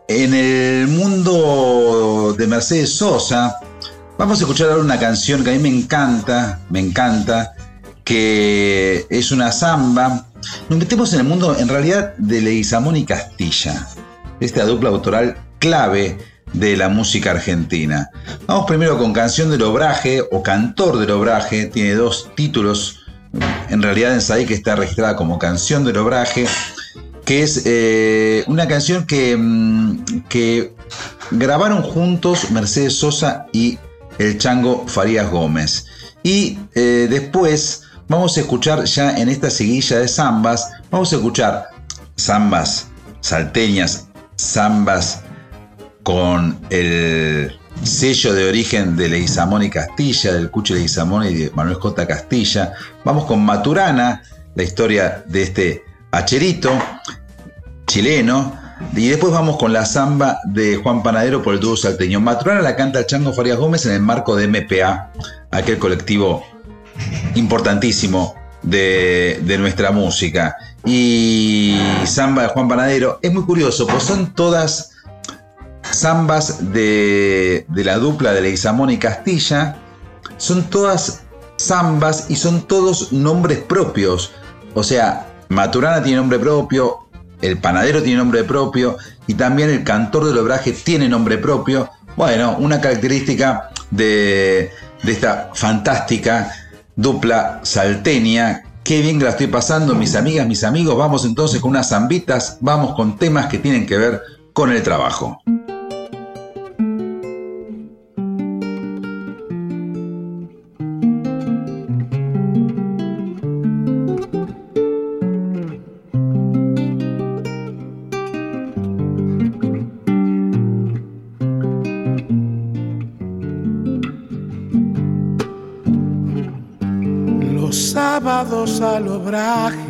en el mundo de Mercedes Sosa, Vamos a escuchar ahora una canción que a mí me encanta, me encanta, que es una samba. Nos metemos en el mundo, en realidad, de Leguizamón y Castilla, esta dupla autoral clave de la música argentina. Vamos primero con Canción del Obraje o Cantor del Obraje, tiene dos títulos, en realidad en Saí que está registrada como Canción del Obraje, que es eh, una canción que, mm, que grabaron juntos Mercedes Sosa y el Chango Farías Gómez. Y eh, después vamos a escuchar ya en esta seguilla de zambas, vamos a escuchar zambas salteñas, zambas con el sello de origen de Leguizamón y Castilla, del Cucho Leguizamón y de Manuel J. Castilla. Vamos con Maturana, la historia de este hacherito chileno. Y después vamos con la samba de Juan Panadero por el dúo salteño. Maturana la canta Chango Farías Gómez en el marco de MPA, aquel colectivo importantísimo de, nuestra música. Y samba de Juan Panadero es muy curioso, pues son todas zambas de, de la dupla de Leguizamón y Castilla. Son todas zambas y son todos nombres propios. O sea, Maturana tiene nombre propio, el panadero tiene nombre propio y también el cantor del obraje tiene nombre propio. Bueno, una característica de, de esta fantástica dupla salteña. Qué bien que la estoy pasando, mis amigas, mis amigos. Vamos entonces con unas zambitas, vamos con temas que tienen que ver con el trabajo. Al obraje,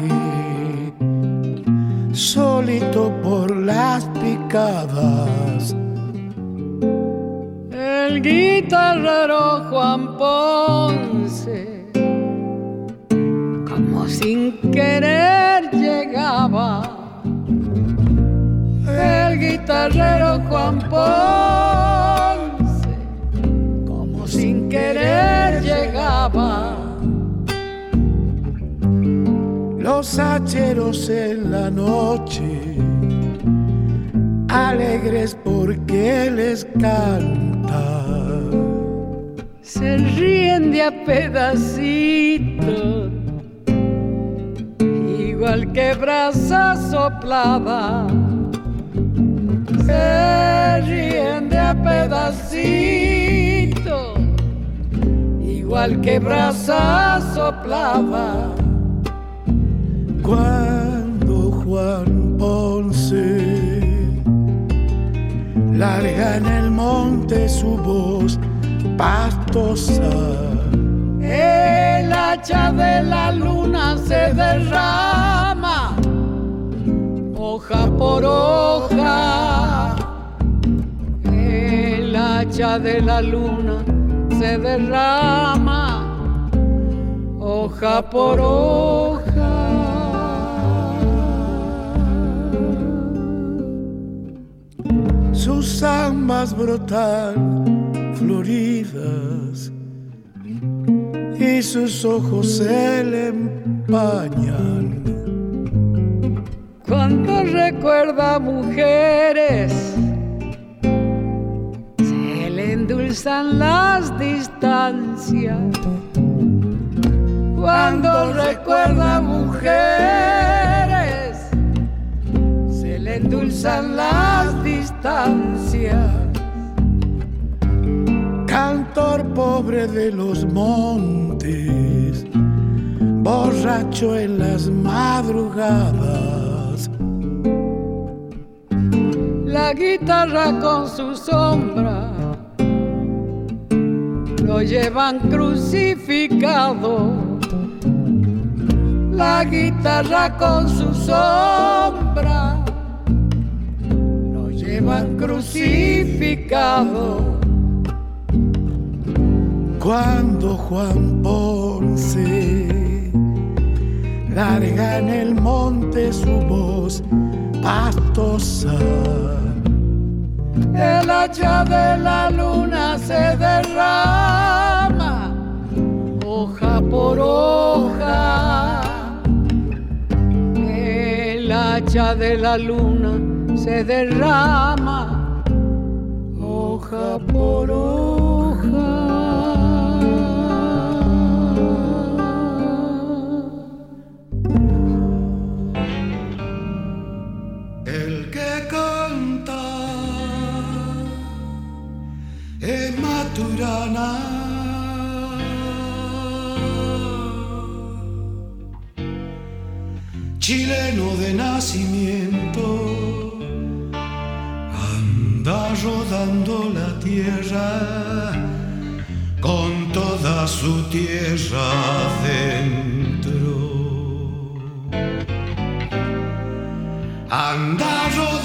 en la noche, alegres porque les canta. Se ríen de a pedacitos, igual que brasa soplada. Se ríen de a pedacitos, igual que brasa soplada cuando Juan Ponce larga en el monte su voz pastosa. El hacha de la luna se derrama, hoja por hoja. El hacha de la luna se derrama, hoja por hoja. Sus zambas brotan floridas y sus ojos se le empañan. Cuando recuerda mujeres, se le endulzan las distancias. Cuando recuerda mujeres, endulzan las distancias. Cantor pobre de los montes, borracho en las madrugadas. La guitarra con su sombra lo llevan crucificado. La guitarra con su sombra llevan crucificado. Cuando Juan Ponce larga en el monte su voz pastosa, el hacha de la luna se derrama, hoja por hoja. El hacha de la luna se derrama hoja por hoja. El que canta es Maturana. chileno de nacimiento rodando la tierra con toda su tierra dentro. Anda rodando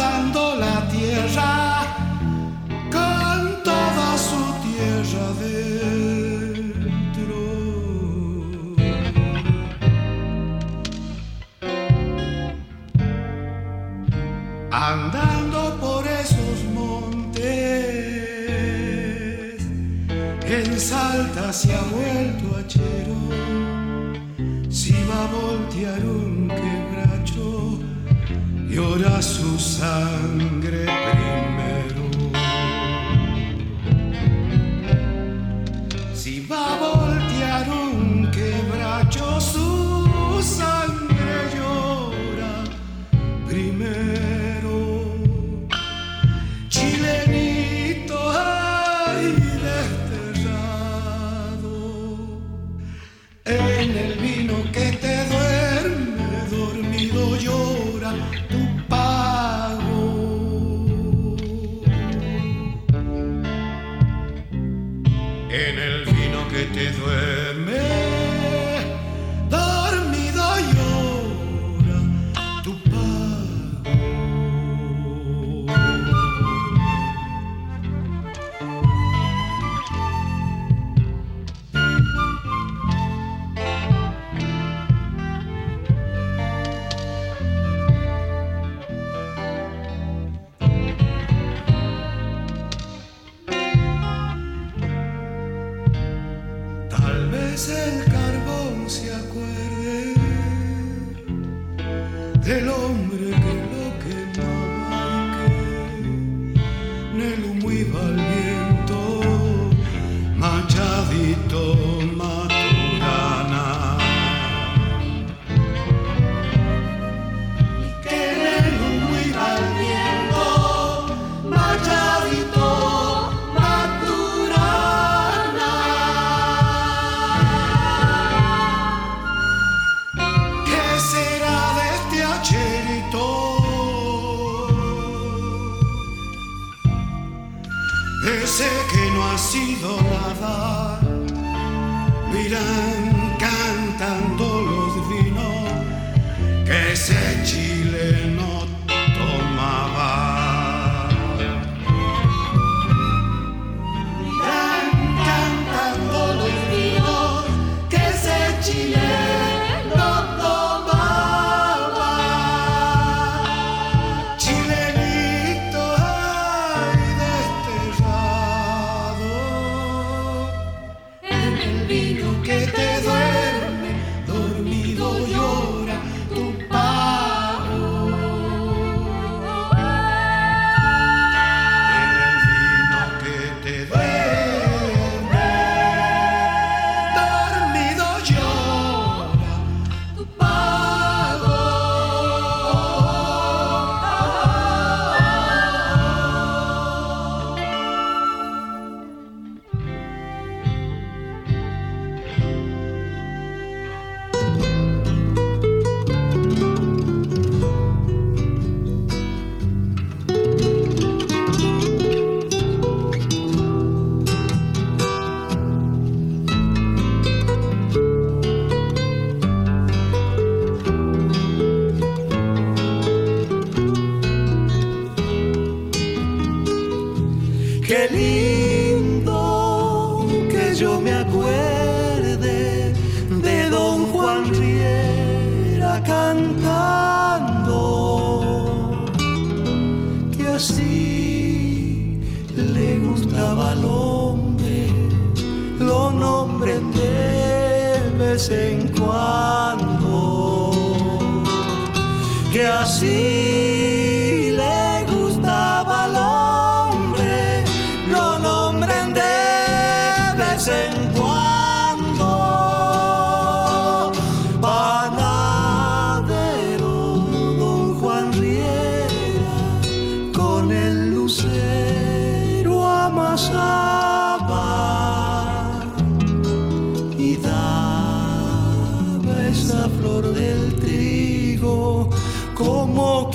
vida se ha vuelto achero, si va a voltear un quebracho, llora su sangre.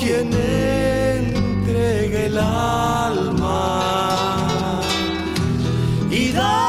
quien entregue el alma y da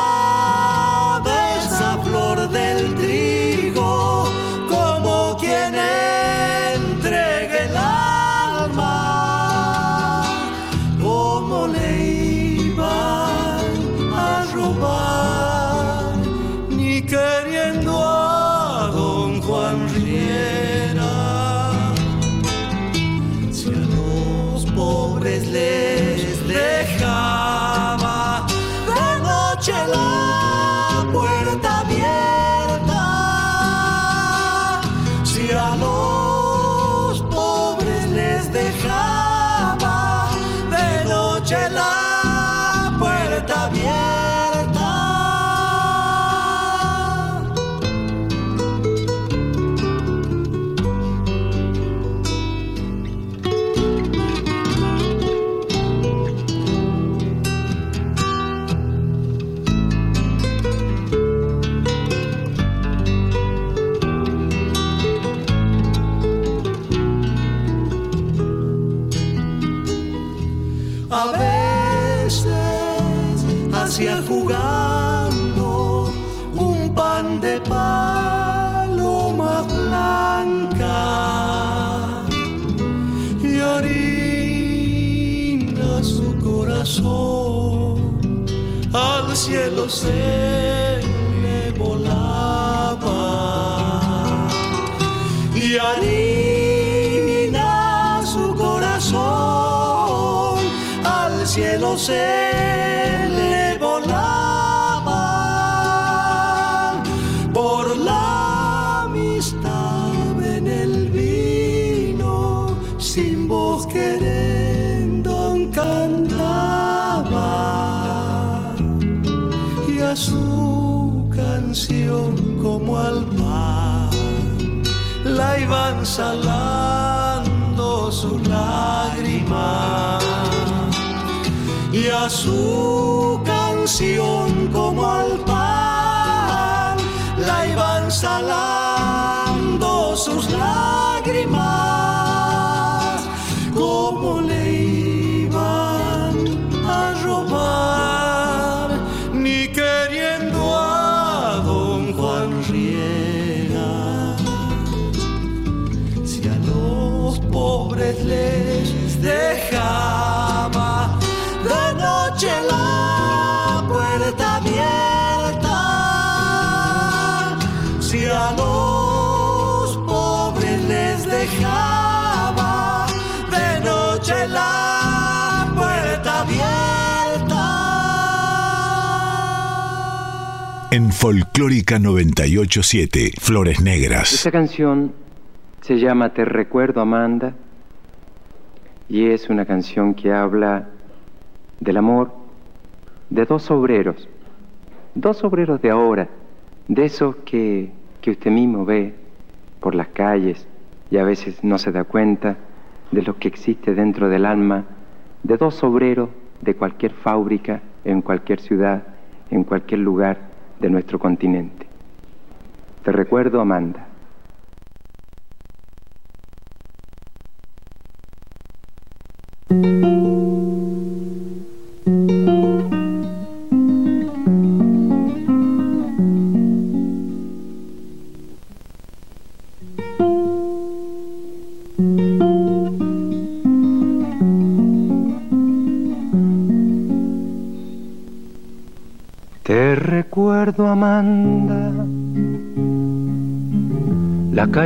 say su canción. en Folclórica 987, Flores Negras. Esta canción se llama Te recuerdo Amanda y es una canción que habla del amor de dos obreros, dos obreros de ahora, de esos que, que usted mismo ve por las calles y a veces no se da cuenta de lo que existe dentro del alma de dos obreros de cualquier fábrica, en cualquier ciudad, en cualquier lugar, de nuestro continente. Te recuerdo, Amanda,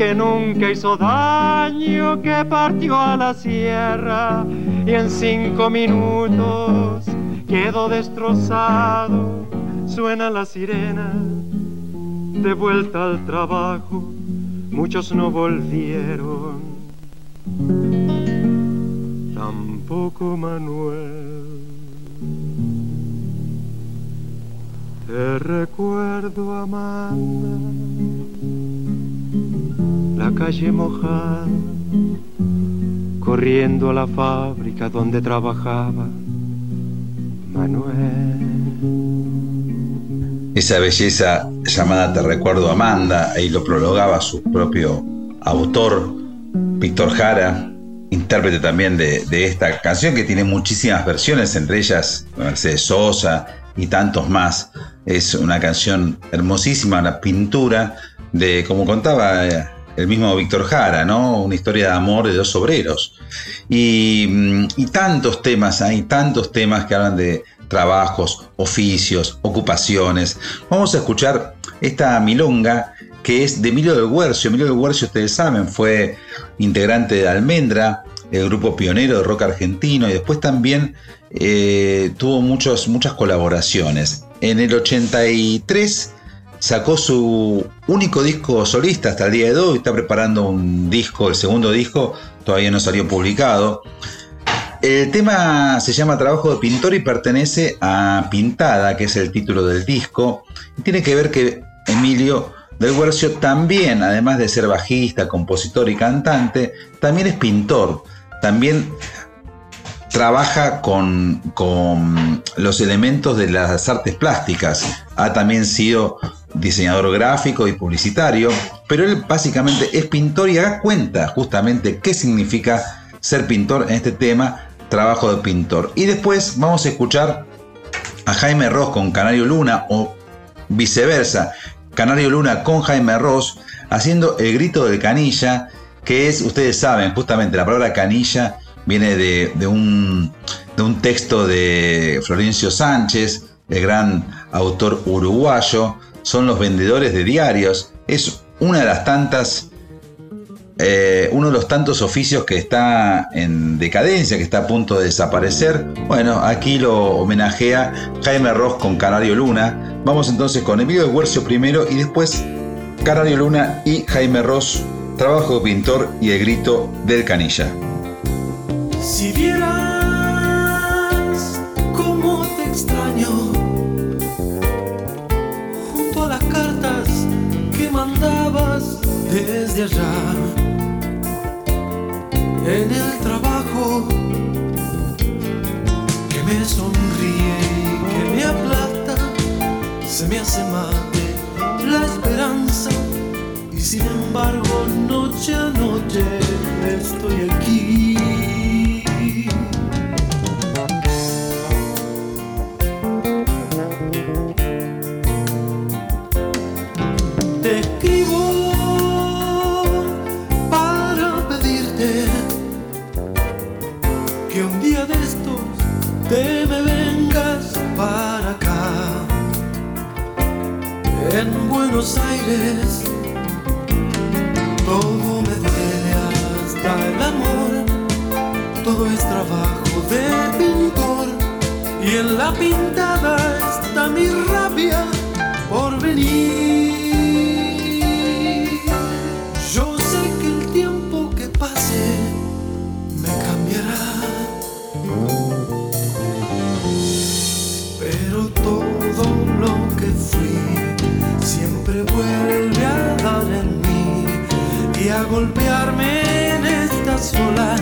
que nunca hizo daño, que partió a la sierra y en cinco minutos quedó destrozado. Suena la sirena de vuelta al trabajo, muchos no volvieron, tampoco Manuel. Te recuerdo, Amanda la calle mojada, corriendo a la fábrica donde trabajaba Manuel. Esa belleza llamada Te recuerdo Amanda, ahí lo prologaba su propio autor, Víctor Jara, intérprete también de, de, esta canción que tiene muchísimas versiones, entre ellas Mercedes Sosa y tantos más. Es una canción hermosísima, una pintura de, como contaba el mismo Víctor Jara, ¿no? Una historia de amor de dos obreros. Y, y, tantos temas, hay tantos temas que hablan de trabajos, oficios, ocupaciones. Vamos a escuchar esta milonga que es de Emilio del Guercio. Emilio del Guercio, ustedes saben, fue integrante de Almendra, el grupo pionero de rock argentino, y después también eh, tuvo muchos, muchas colaboraciones. En el 83 sacó su único disco solista hasta el día de hoy, está preparando un disco, el segundo disco, todavía no salió publicado. El tema se llama Trabajo de Pintor y pertenece a Pintada, que es el título del disco. Tiene que ver que Emilio del Guercio también, además de ser bajista, compositor y cantante, también es pintor. También trabaja con, con, los elementos de las artes plásticas. Ha también sido diseñador gráfico y publicitario, pero él básicamente es pintor y da cuenta justamente qué significa ser pintor en este tema, trabajo de pintor. Y después vamos a escuchar a Jaime Ross con Canario Luna o viceversa, Canario Luna con Jaime Ross haciendo el grito del canilla, que es, ustedes saben, justamente la palabra canilla viene de, un, texto de Florencio Sánchez, el gran autor uruguayo, son los vendedores de diarios. Es una de las tantas, eh, uno de los tantos oficios que está en decadencia, que está a punto de desaparecer. Bueno, aquí lo homenajea Jaime Ross con Canario Luna. Vamos entonces con Emilio de Huercio primero y después Canario Luna y Jaime Ross, trabajo de pintor y el grito del canilla. Si vieras cómo te extraño junto a las cartas que mandabas desde allá en el trabajo que me sonríe y que me aplasta, se me hace mate la esperanza y sin embargo noche a noche estoy aquí. Te escribo para pedirte que un día de estos te me vengas para acá. En Buenos Aires todo me duele hasta el amor todo es trabajo de pintor y en la pintada está mi rabia por venir. Yo sé que el tiempo que pase me cambiará, pero todo lo que fui siempre vuelve a dar en mí y a golpearme en esta sola.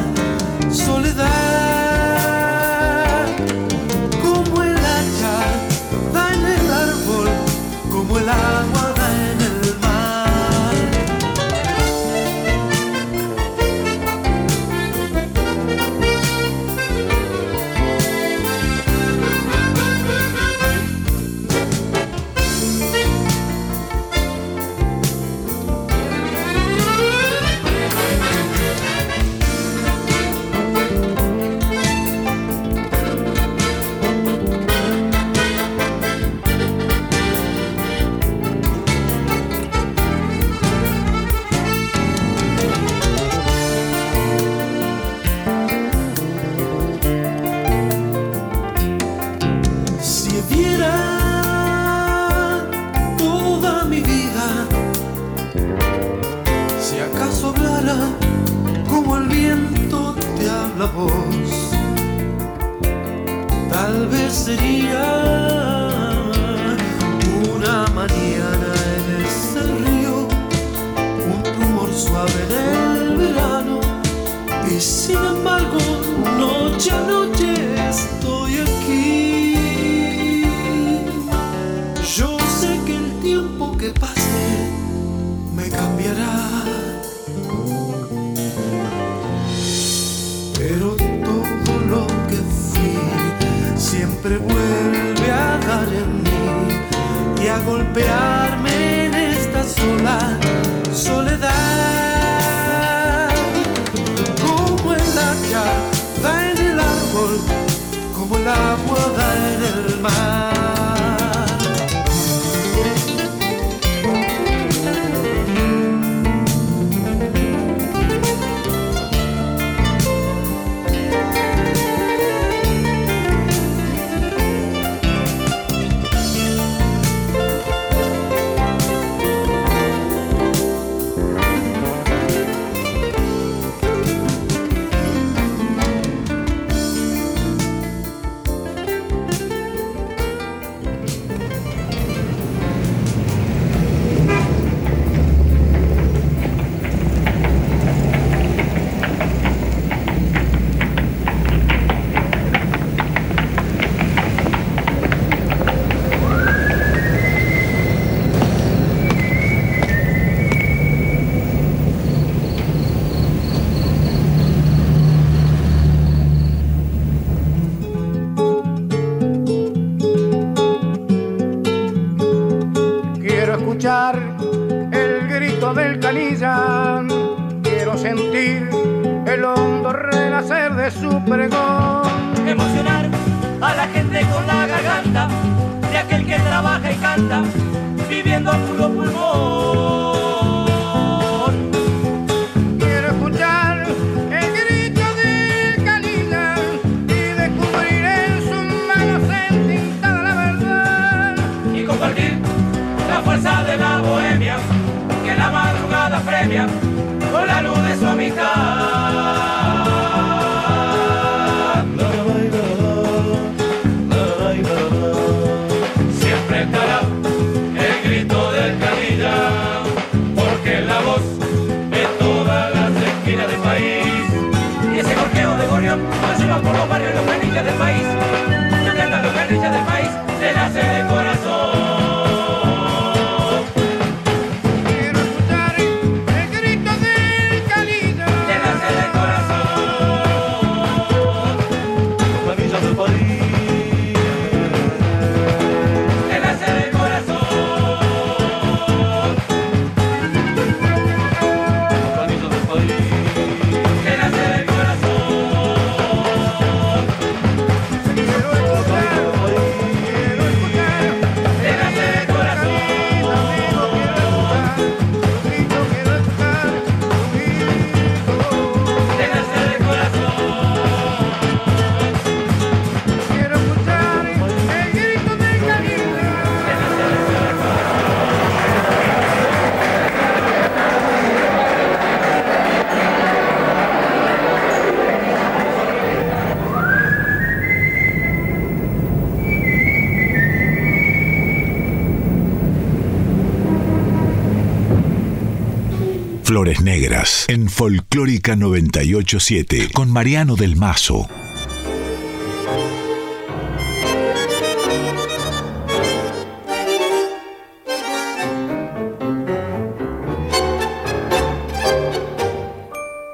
En Folclórica 987 con Mariano del Mazo.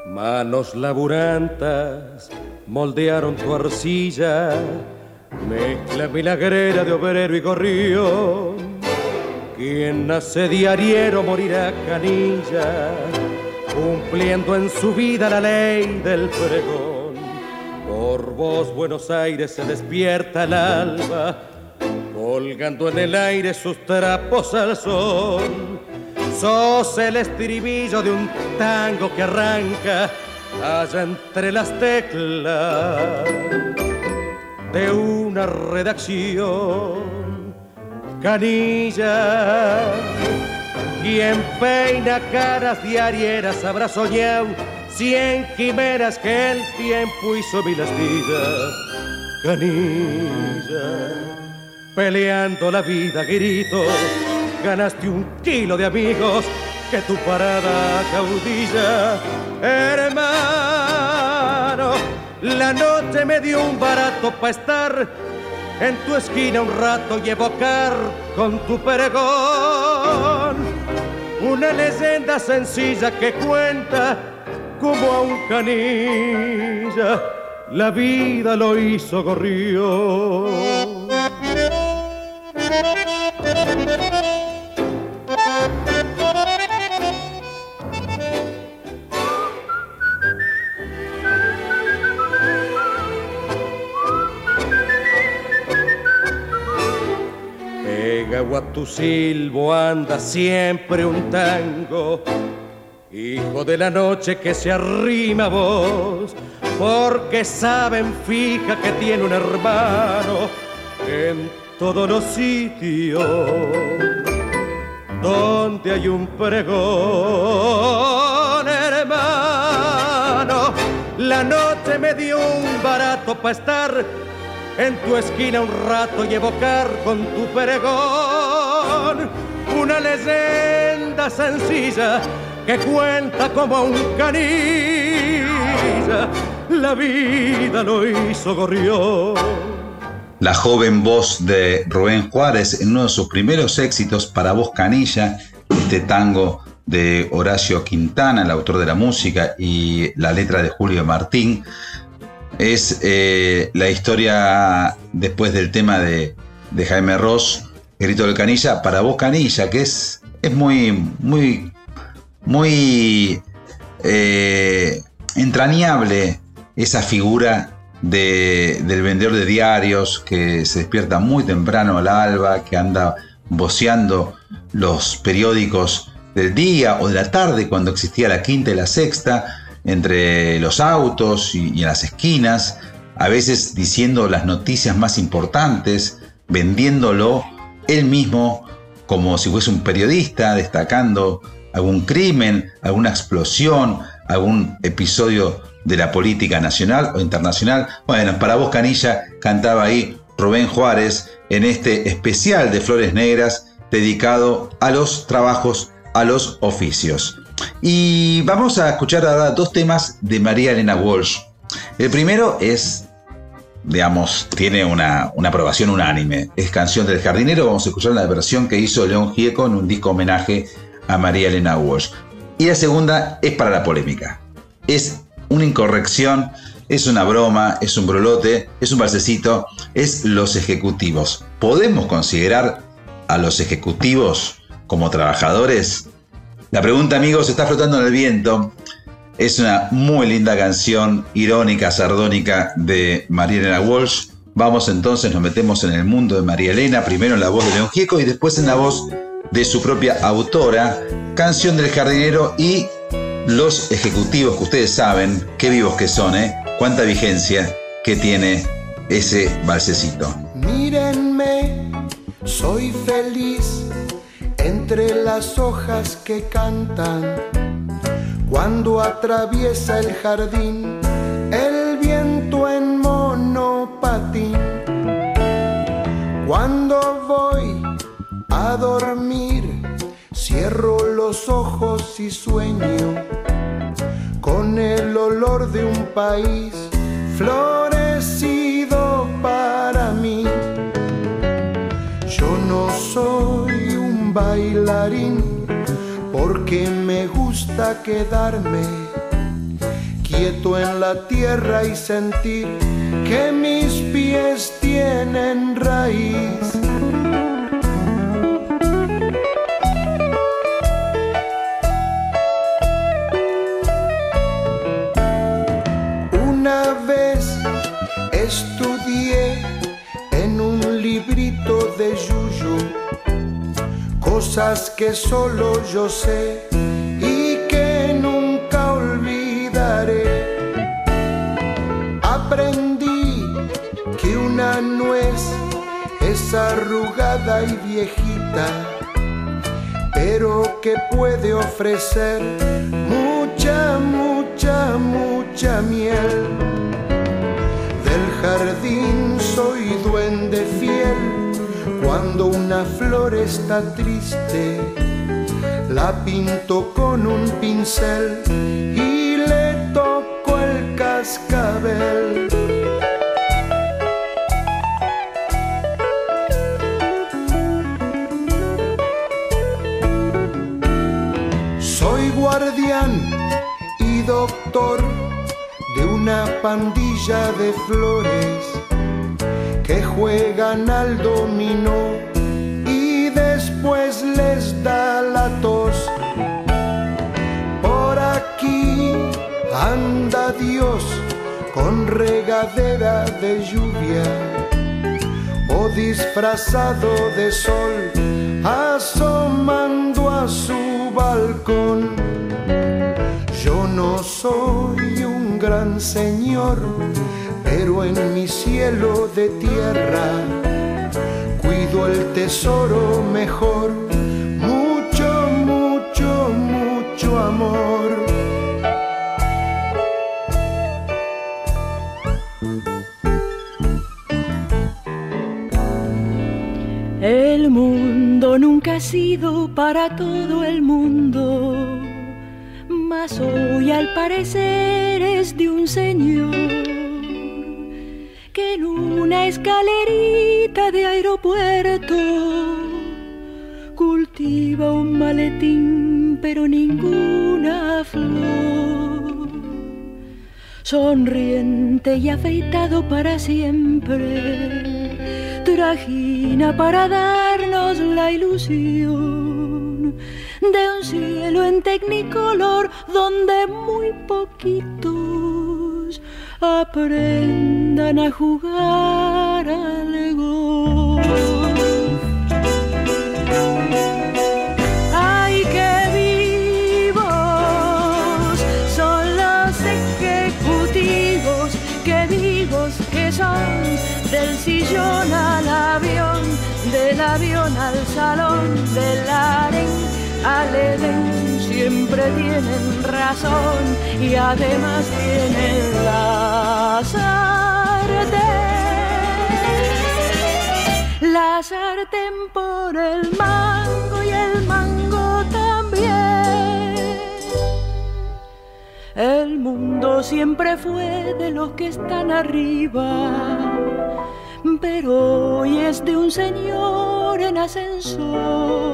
Manos laburantas moldearon tu arcilla, mezcla milagrera de obrero y gorrión quien nace diariero morirá canilla, cumpliendo en su vida la ley del pregón. Por vos Buenos Aires se despierta el alba, colgando en el aire sus trapos al sol. Sos el estribillo de un tango que arranca allá entre las teclas de una redacción canilla. Quien peina caras diarieras habrá soñado cien quimeras que el tiempo hizo mil astillas. Canilla, peleando la vida grito, ganaste un kilo de amigos que tu parada caudilla. Hermano, la noche me dio un barato para estar en tu esquina un rato y evocar con tu pregón una leyenda sencilla que cuenta como a un canilla la vida lo hizo gorrión. A tu silbo anda siempre un tango, hijo de la noche que se arrima a vos, porque saben fija que tiene un hermano en todos los sitios donde hay un pregón, hermano. La noche me dio un barato para estar en tu esquina un rato y evocar con tu pregón una leyenda sencilla que cuenta como un canilla. La vida lo hizo gorrión. La joven voz de Rubén Juárez en uno de sus primeros éxitos para voz canilla, este tango de Horacio Quintana, el autor de la música, y la letra de Julio Martín, es eh, la historia después del tema de, Jaime Ross, Grito del Canilla, para vos Canilla, que es, es muy, muy, muy eh, entrañable esa figura del vendedor de diarios que se despierta muy temprano al alba, que anda voceando los periódicos del día o de la tarde cuando existía la quinta y la sexta entre los autos y, en las esquinas, a veces diciendo las noticias más importantes, vendiéndolo él mismo como si fuese un periodista, destacando algún crimen, alguna explosión, algún episodio de la política nacional o internacional. Bueno, para vos Canilla cantaba ahí Rubén Juárez en este especial de Flores Negras dedicado a los trabajos, a los oficios. Y vamos a escuchar ahora dos temas de María Elena Walsh. El primero es, digamos, tiene una, aprobación unánime. Es Canción del Jardinero. Vamos a escuchar la versión que hizo León Gieco en un disco homenaje a María Elena Walsh. Y la segunda es para la polémica. Es una incorrección, es una broma, es un brolote, es un balsecito, es los ejecutivos. ¿Podemos considerar a los ejecutivos como trabajadores? La pregunta, amigos, está flotando en el viento. Es una muy linda canción, irónica, sardónica de María Elena Walsh. Vamos entonces, nos metemos en el mundo de María Elena, primero en la voz de León Gieco y después en la voz de su propia autora, Canción del Jardinero y los ejecutivos que ustedes saben, qué vivos que son, ¿eh? Cuánta vigencia que tiene ese balsecito. Mírenme, soy feliz entre las hojas que cantan. Cuando atraviesa el jardín el viento en monopatín. Cuando voy a dormir Cierro los ojos y sueño con el olor de un país florecido para mí. Yo no soy bailarín porque me gusta quedarme quieto en la tierra y sentir que mis pies tienen raíz. Cosas que solo yo sé y que nunca olvidaré. Aprendí que una nuez es arrugada y viejita, pero que puede ofrecer mucha, mucha, mucha miel. Del jardín soy duende fiel cuando una flor está triste, la pinto con un pincel y le toco el cascabel. Soy guardián y doctor de una pandilla de flores que juegan al dominó y después les da la tos. Por aquí anda Dios con regadera de lluvia o disfrazado de sol asomando a su balcón. Yo no soy un gran señor pero en mi cielo de tierra cuido el tesoro mejor, mucho, mucho, mucho amor. El mundo nunca ha sido para todo el mundo, mas hoy al parecer es de un señor que en una escalerita de aeropuerto cultiva un maletín pero ninguna flor. Sonriente y afeitado para siempre, trajina para darnos la ilusión de un cielo en tecnicolor donde muy poquitos aprendan a jugar al golf. Ay, qué vivos son los ejecutivos, qué vivos que son del sillón al avión, del avión al salón, del aren al edén siempre tienen razón y además tienen la sartén. La sartén por el mango y el mango también. El mundo siempre fue de los que están arriba, pero hoy es de un señor en ascensor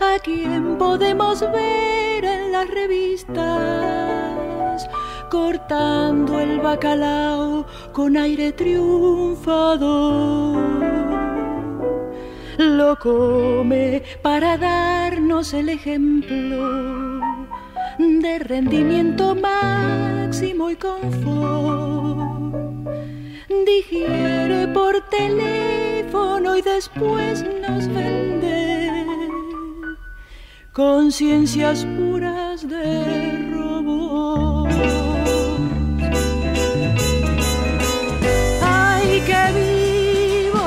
a quien podemos ver en las revistas cortando el bacalao con aire triunfador. Lo come para darnos el ejemplo de rendimiento máximo y confort. Digiere por teléfono y después nos vende conciencias puras de robot. Ay, qué vivos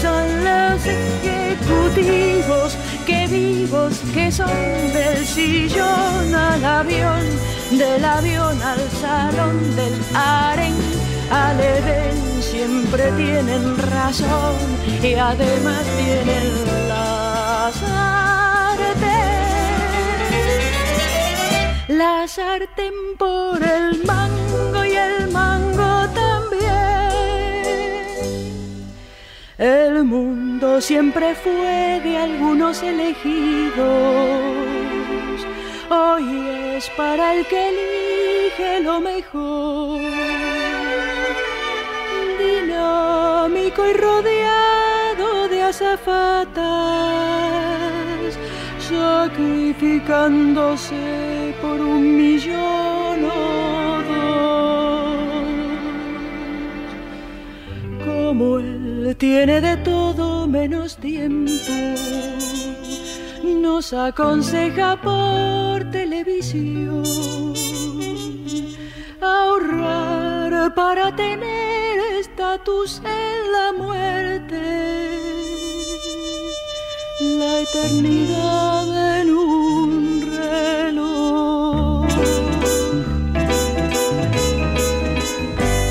son los ejecutivos, qué vivos que son del sillón al avión, del avión al salón, del aren al edén. Siempre tienen razón y además tienen la la la sartén por el mango y el mango también. El mundo siempre fue de algunos elegidos hoy es para el que elige lo mejor. Dinámico y rodeado de azafatas, sacrificándose por un millón o dos. Como él tiene de todo menos tiempo nos aconseja por televisión ahorrar para tener estatus en la muerte, la eternidad en un reloj.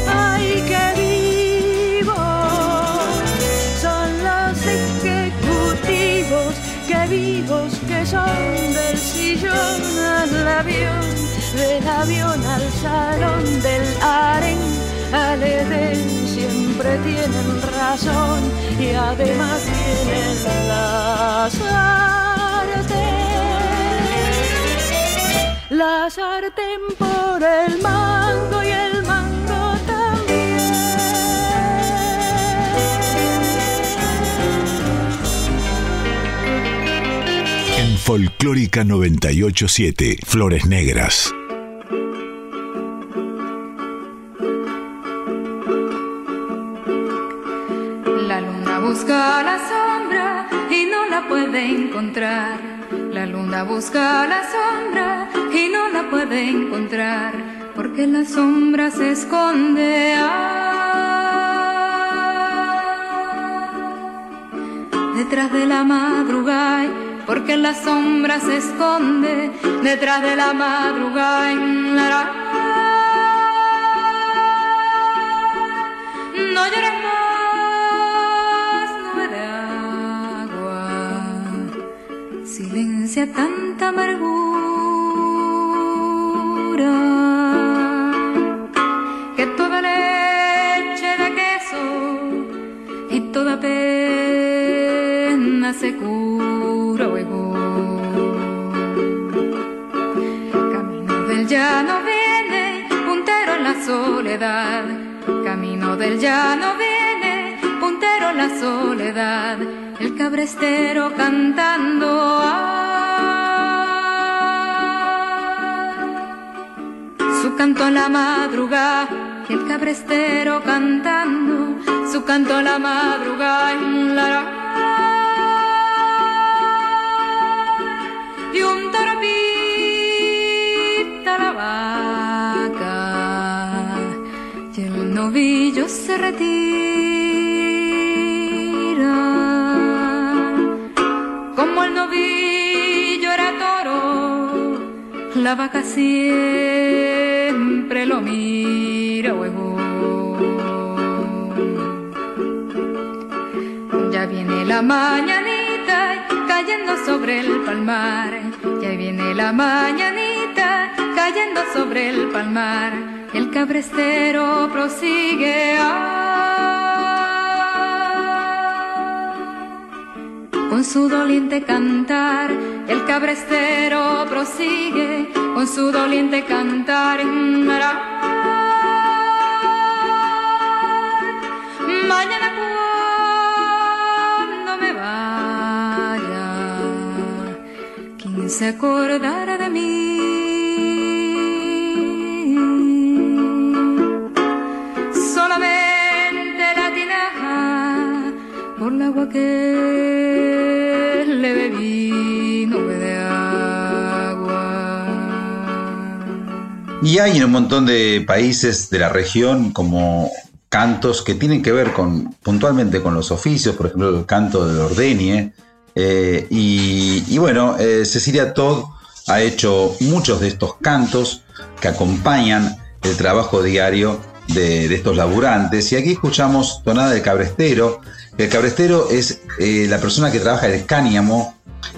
Ay, qué vivos son los ejecutivos, qué vivos que son del sillón al avión, del avión al salón, del aren al edén, siempre tienen razón y además tienen la sartén. La sartén por el mango y el mango En Folclórica 987, Flores Negras. Luna busca la sombra y no la puede encontrar. Porque la sombra se esconde ah, detrás de la madrugada. Porque la sombra se esconde detrás de la madrugada. No llores tanta amargura que toda leche de queso y toda pena se cura luego. Camino del llano viene, puntero en la soledad. Camino del llano viene, puntero la soledad, el cabrestero cantando. Su canto a la madrugada, el cabrestero cantando, su canto a la madrugada. la, la. Y un toro pita la vaca y el novillo se retira. Como el novillo era toro, la vaca lo mira, huevón. Ya viene la mañanita cayendo sobre el palmar, ya viene la mañanita cayendo sobre el palmar el cabrestero prosigue ah, con su doliente cantar. El cabrestero prosigue con su doliente cantar. Mañana cuando me vaya, quien se acordará de mí. solamente la tinaja por el agua que le bebí, de Y hay en un montón de países de la región como cantos que tienen que ver con puntualmente con los oficios, por ejemplo el canto del ordeñe. eh, y, y bueno, eh, Cecilia Todd ha hecho muchos de estos cantos que acompañan el trabajo diario de, de estos laburantes. Y aquí escuchamos tonada del cabrestero. El cabrestero es eh, la persona que trabaja el cáñamo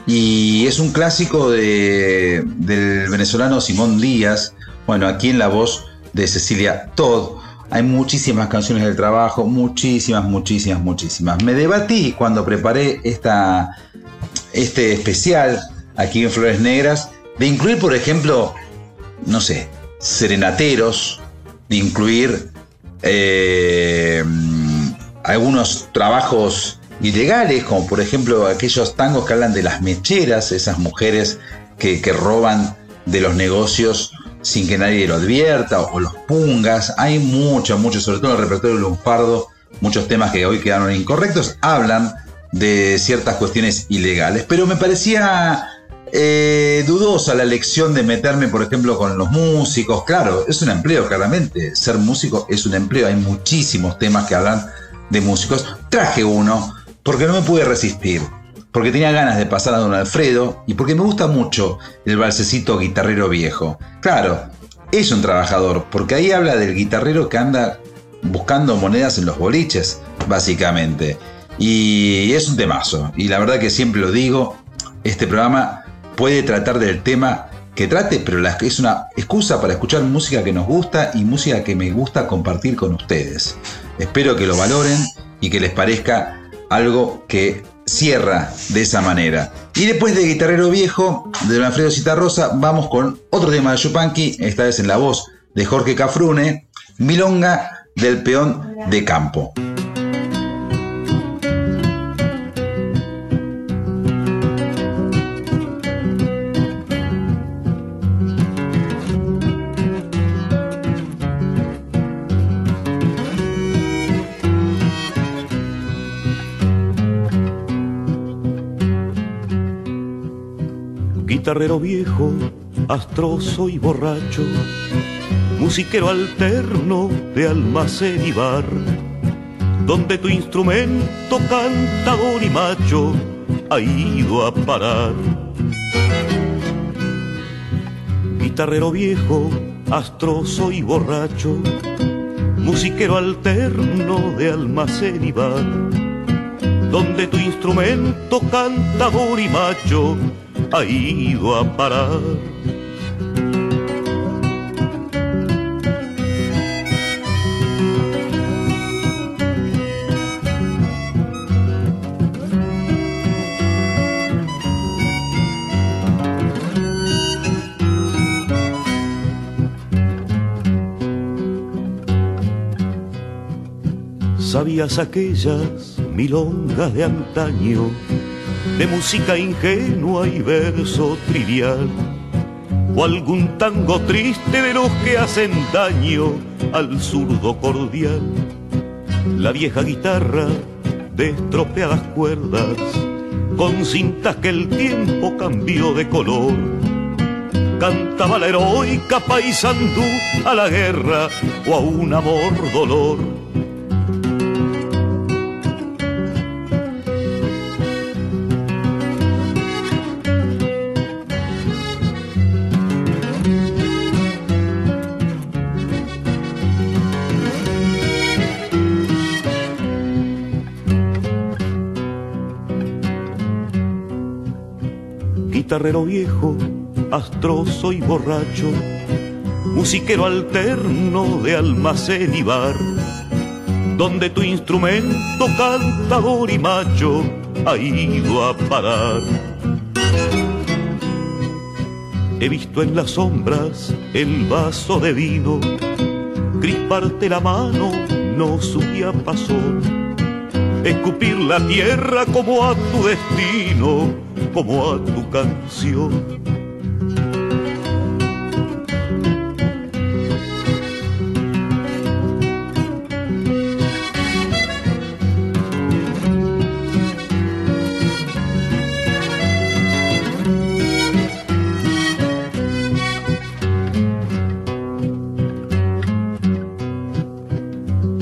y es un clásico de, del venezolano Simón Díaz, bueno, aquí en la voz de Cecilia Todd. Hay muchísimas canciones del trabajo, muchísimas, muchísimas, muchísimas. Me debatí cuando preparé esta, este especial aquí en Flores Negras de incluir, por ejemplo, no sé, serenateros, de incluir eh, algunos trabajos ilegales, como por ejemplo aquellos tangos que hablan de las mecheras, esas mujeres que, que roban de los negocios sin que nadie lo advierta, o, los pungas. Hay mucho, mucho, sobre todo en el repertorio lunfardo, muchos temas que hoy quedaron incorrectos, hablan de ciertas cuestiones ilegales. Pero me parecía eh, dudosa la elección de meterme, por ejemplo, con los músicos. Claro, es un empleo, claramente. Ser músico es un empleo. Hay muchísimos temas que hablan de músicos. Traje uno porque no me pude resistir. Porque tenía ganas de pasar a don Alfredo y porque me gusta mucho el balsecito guitarrero viejo. Claro, es un trabajador, porque ahí habla del guitarrero que anda buscando monedas en los boliches, básicamente. Y es un temazo. Y la verdad que siempre lo digo, este programa puede tratar del tema que trate, pero es una excusa para escuchar música que nos gusta y música que me gusta compartir con ustedes. Espero que lo valoren y que les parezca algo que cierra de esa manera. Y después de Guitarrero Viejo, de Don Alfredo Citarrosa, vamos con otro tema de Chupanqui, esta vez en la voz de Jorge Cafrune, Milonga del Peón de Campo. Guitarrero viejo, astroso y borracho, musiquero alterno de almacén y bar, donde tu instrumento cantador y macho ha ido a parar. Guitarrero viejo, astroso y borracho, musiquero alterno de almacén y bar, donde tu instrumento cantador y macho ha ido a parar. ¿Sabías aquellas milongas de antaño? De música ingenua y verso trivial, o algún tango triste de los que hacen daño al zurdo cordial. La vieja guitarra de estropeadas cuerdas, con cintas que el tiempo cambió de color. Cantaba la heroica paisandú a la guerra o a un amor dolor guitarrero viejo, astroso y borracho, musiquero alterno de almacén y bar, donde tu instrumento cantador y macho ha ido a parar. He visto en las sombras el vaso de vino, crisparte la mano no subía pasó, escupir la tierra como a tu destino como a tu canción.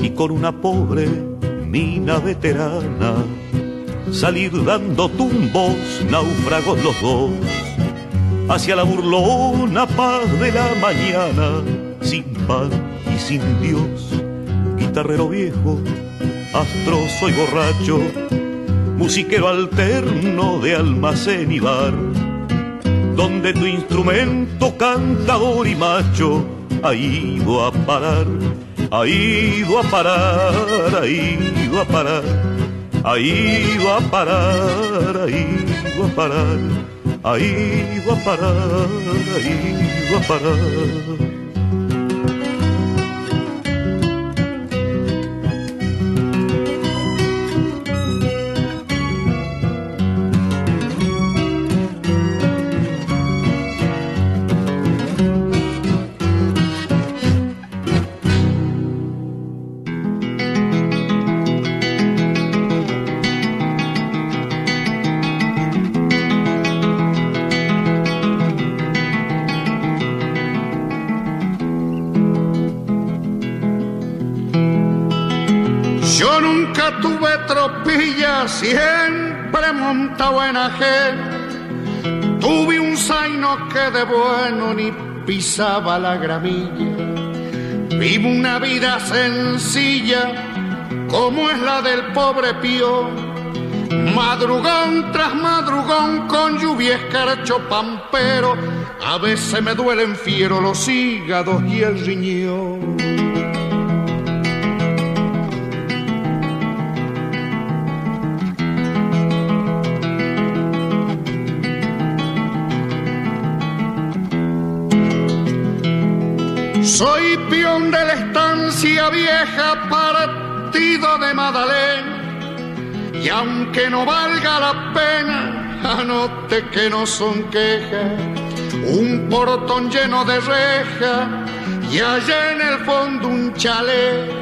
Y con una pobre mina veterana salir dando tumbos, náufragos los dos, hacia la burlona paz de la mañana, sin pan y sin Dios, guitarrero viejo, astroso y borracho, musiquero alterno de almacén y bar, donde tu instrumento cantador y macho ha ido a parar, ha ido a parar, ha ido a parar, ha ido a parar, ha ido a parar, ha ido a parar, ha ido a parar. Siempre montado en ajeno. Tuve un zaino que de bueno ni pisaba la gramilla. Vivo una vida sencilla como es la del pobre pío. Madrugón tras madrugón con lluvia escarcho pampero. A veces me duelen fiero los hígados y el riñón. Soy peón de la estancia vieja, partido de Madalena. Y aunque no valga la pena, anote que no son quejas. Un portón lleno de reja y allá en el fondo un chalet.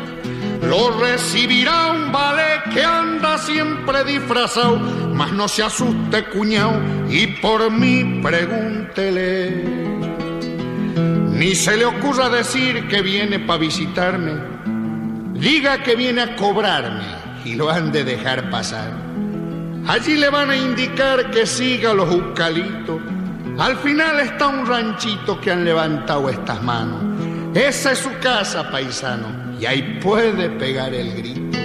Lo recibirá un ballet que anda siempre disfrazado, mas no se asuste cuñao y por mí pregúntele. Ni se le ocurra decir que viene para visitarme. Diga que viene a cobrarme y lo han de dejar pasar. Allí le van a indicar que siga los eucaliptos. Al final está un ranchito que han levantado estas manos. Esa es su casa, paisano, y ahí puede pegar el grito.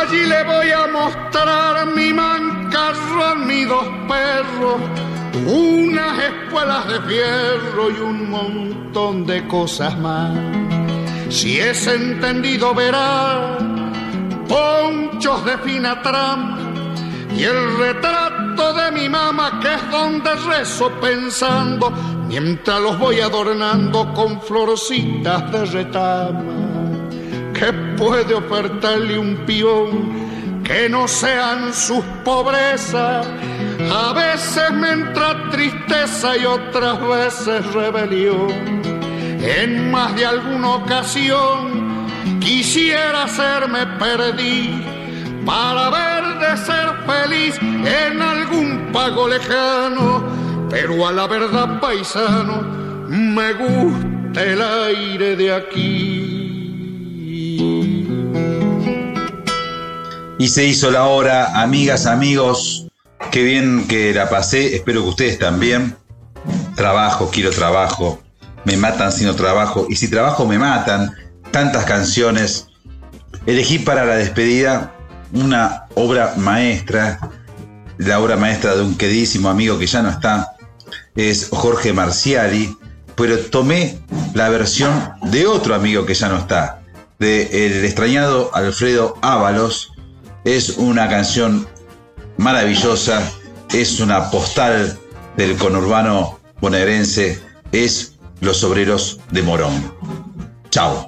Allí le voy a mostrar mi mancarrón, mis dos perros unas espuelas de fierro y un montón de cosas más. Si es entendido verá ponchos de fina trama y el retrato de mi mamá que es donde rezo pensando mientras los voy adornando con florcitas de retama. ¿Qué puede ofertarle un peón que no sean sus pobrezas? A veces me entra tristeza y otras veces rebelión. En más de alguna ocasión quisiera hacerme perdí para ver de ser feliz en algún pago lejano. Pero a la verdad, paisano, me gusta el aire de aquí. Y se hizo la hora, amigas, amigos Qué bien que la pasé, espero que ustedes también. Trabajo, quiero trabajo. Me matan si no trabajo. Y si trabajo, me matan. Tantas canciones. Elegí para la despedida una obra maestra. La obra maestra de un queridísimo amigo que ya no está. Es Jorge Marciali. Pero tomé la versión de otro amigo que ya no está. De el extrañado Alfredo Ábalos. Es una canción maravillosa, es una postal del conurbano bonaerense, es Los Obreros de Morón. Chao.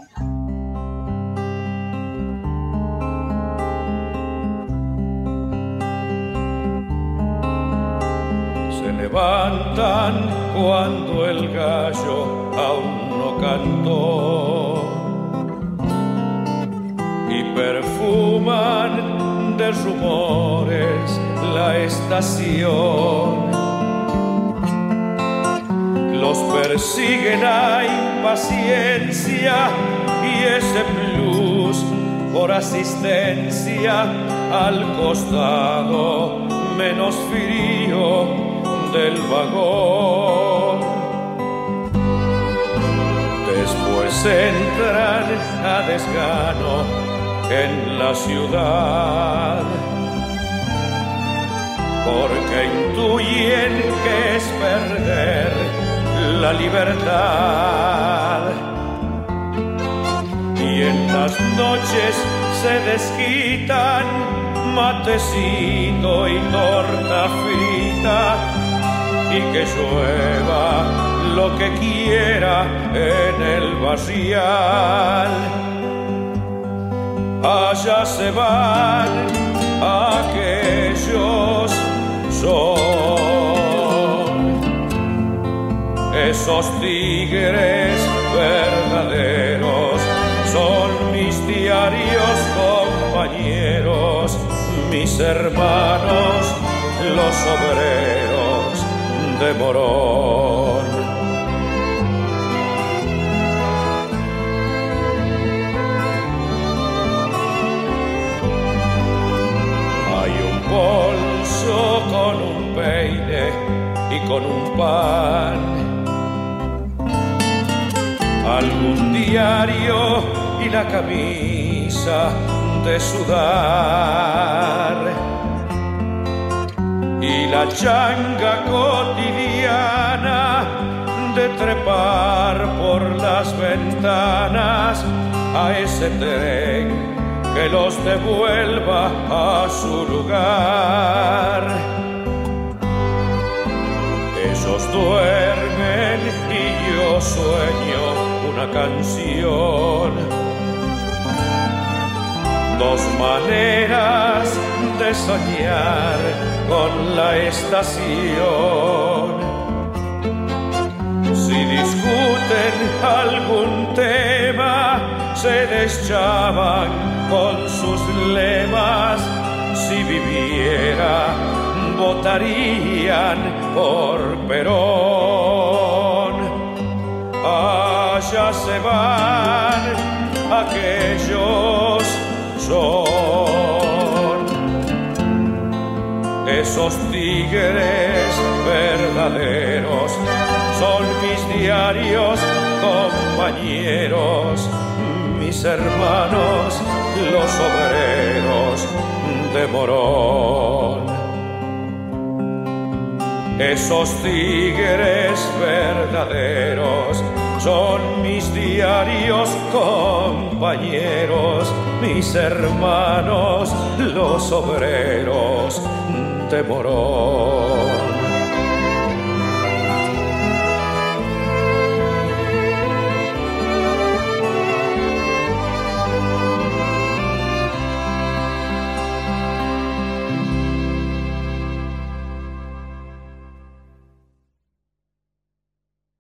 Se levantan cuando el gallo aún no cantó perfuman de rumores la estación. Los persiguen a impaciencia y ese plus por asistencia al costado menos frío del vagón. Después entran a desgano en la ciudad, porque intuyen que es perder la libertad. Y en las noches se desquitan matecito y torta frita y que llueva lo que quiera en el barrial. Allá se van aquellos son esos tigres verdaderos, son mis diarios compañeros, mis hermanos, los obreros de Morón. Y con un pan. Algún diario y la camisa de sudar. Y la changa cotidiana de trepar por las ventanas a ese tren que los devuelva a su lugar. Ellos duermen y yo sueño una canción. Dos maneras de soñar con la estación. Si discuten algún tema, se deschaban con sus lemas. Si viviera, votarían por Perón. Allá se van aquellos son esos tigres verdaderos, son mis diarios compañeros, mis hermanos, los obreros de Morón. Esos tigres verdaderos son mis diarios compañeros, mis hermanos, los obreros de Morón.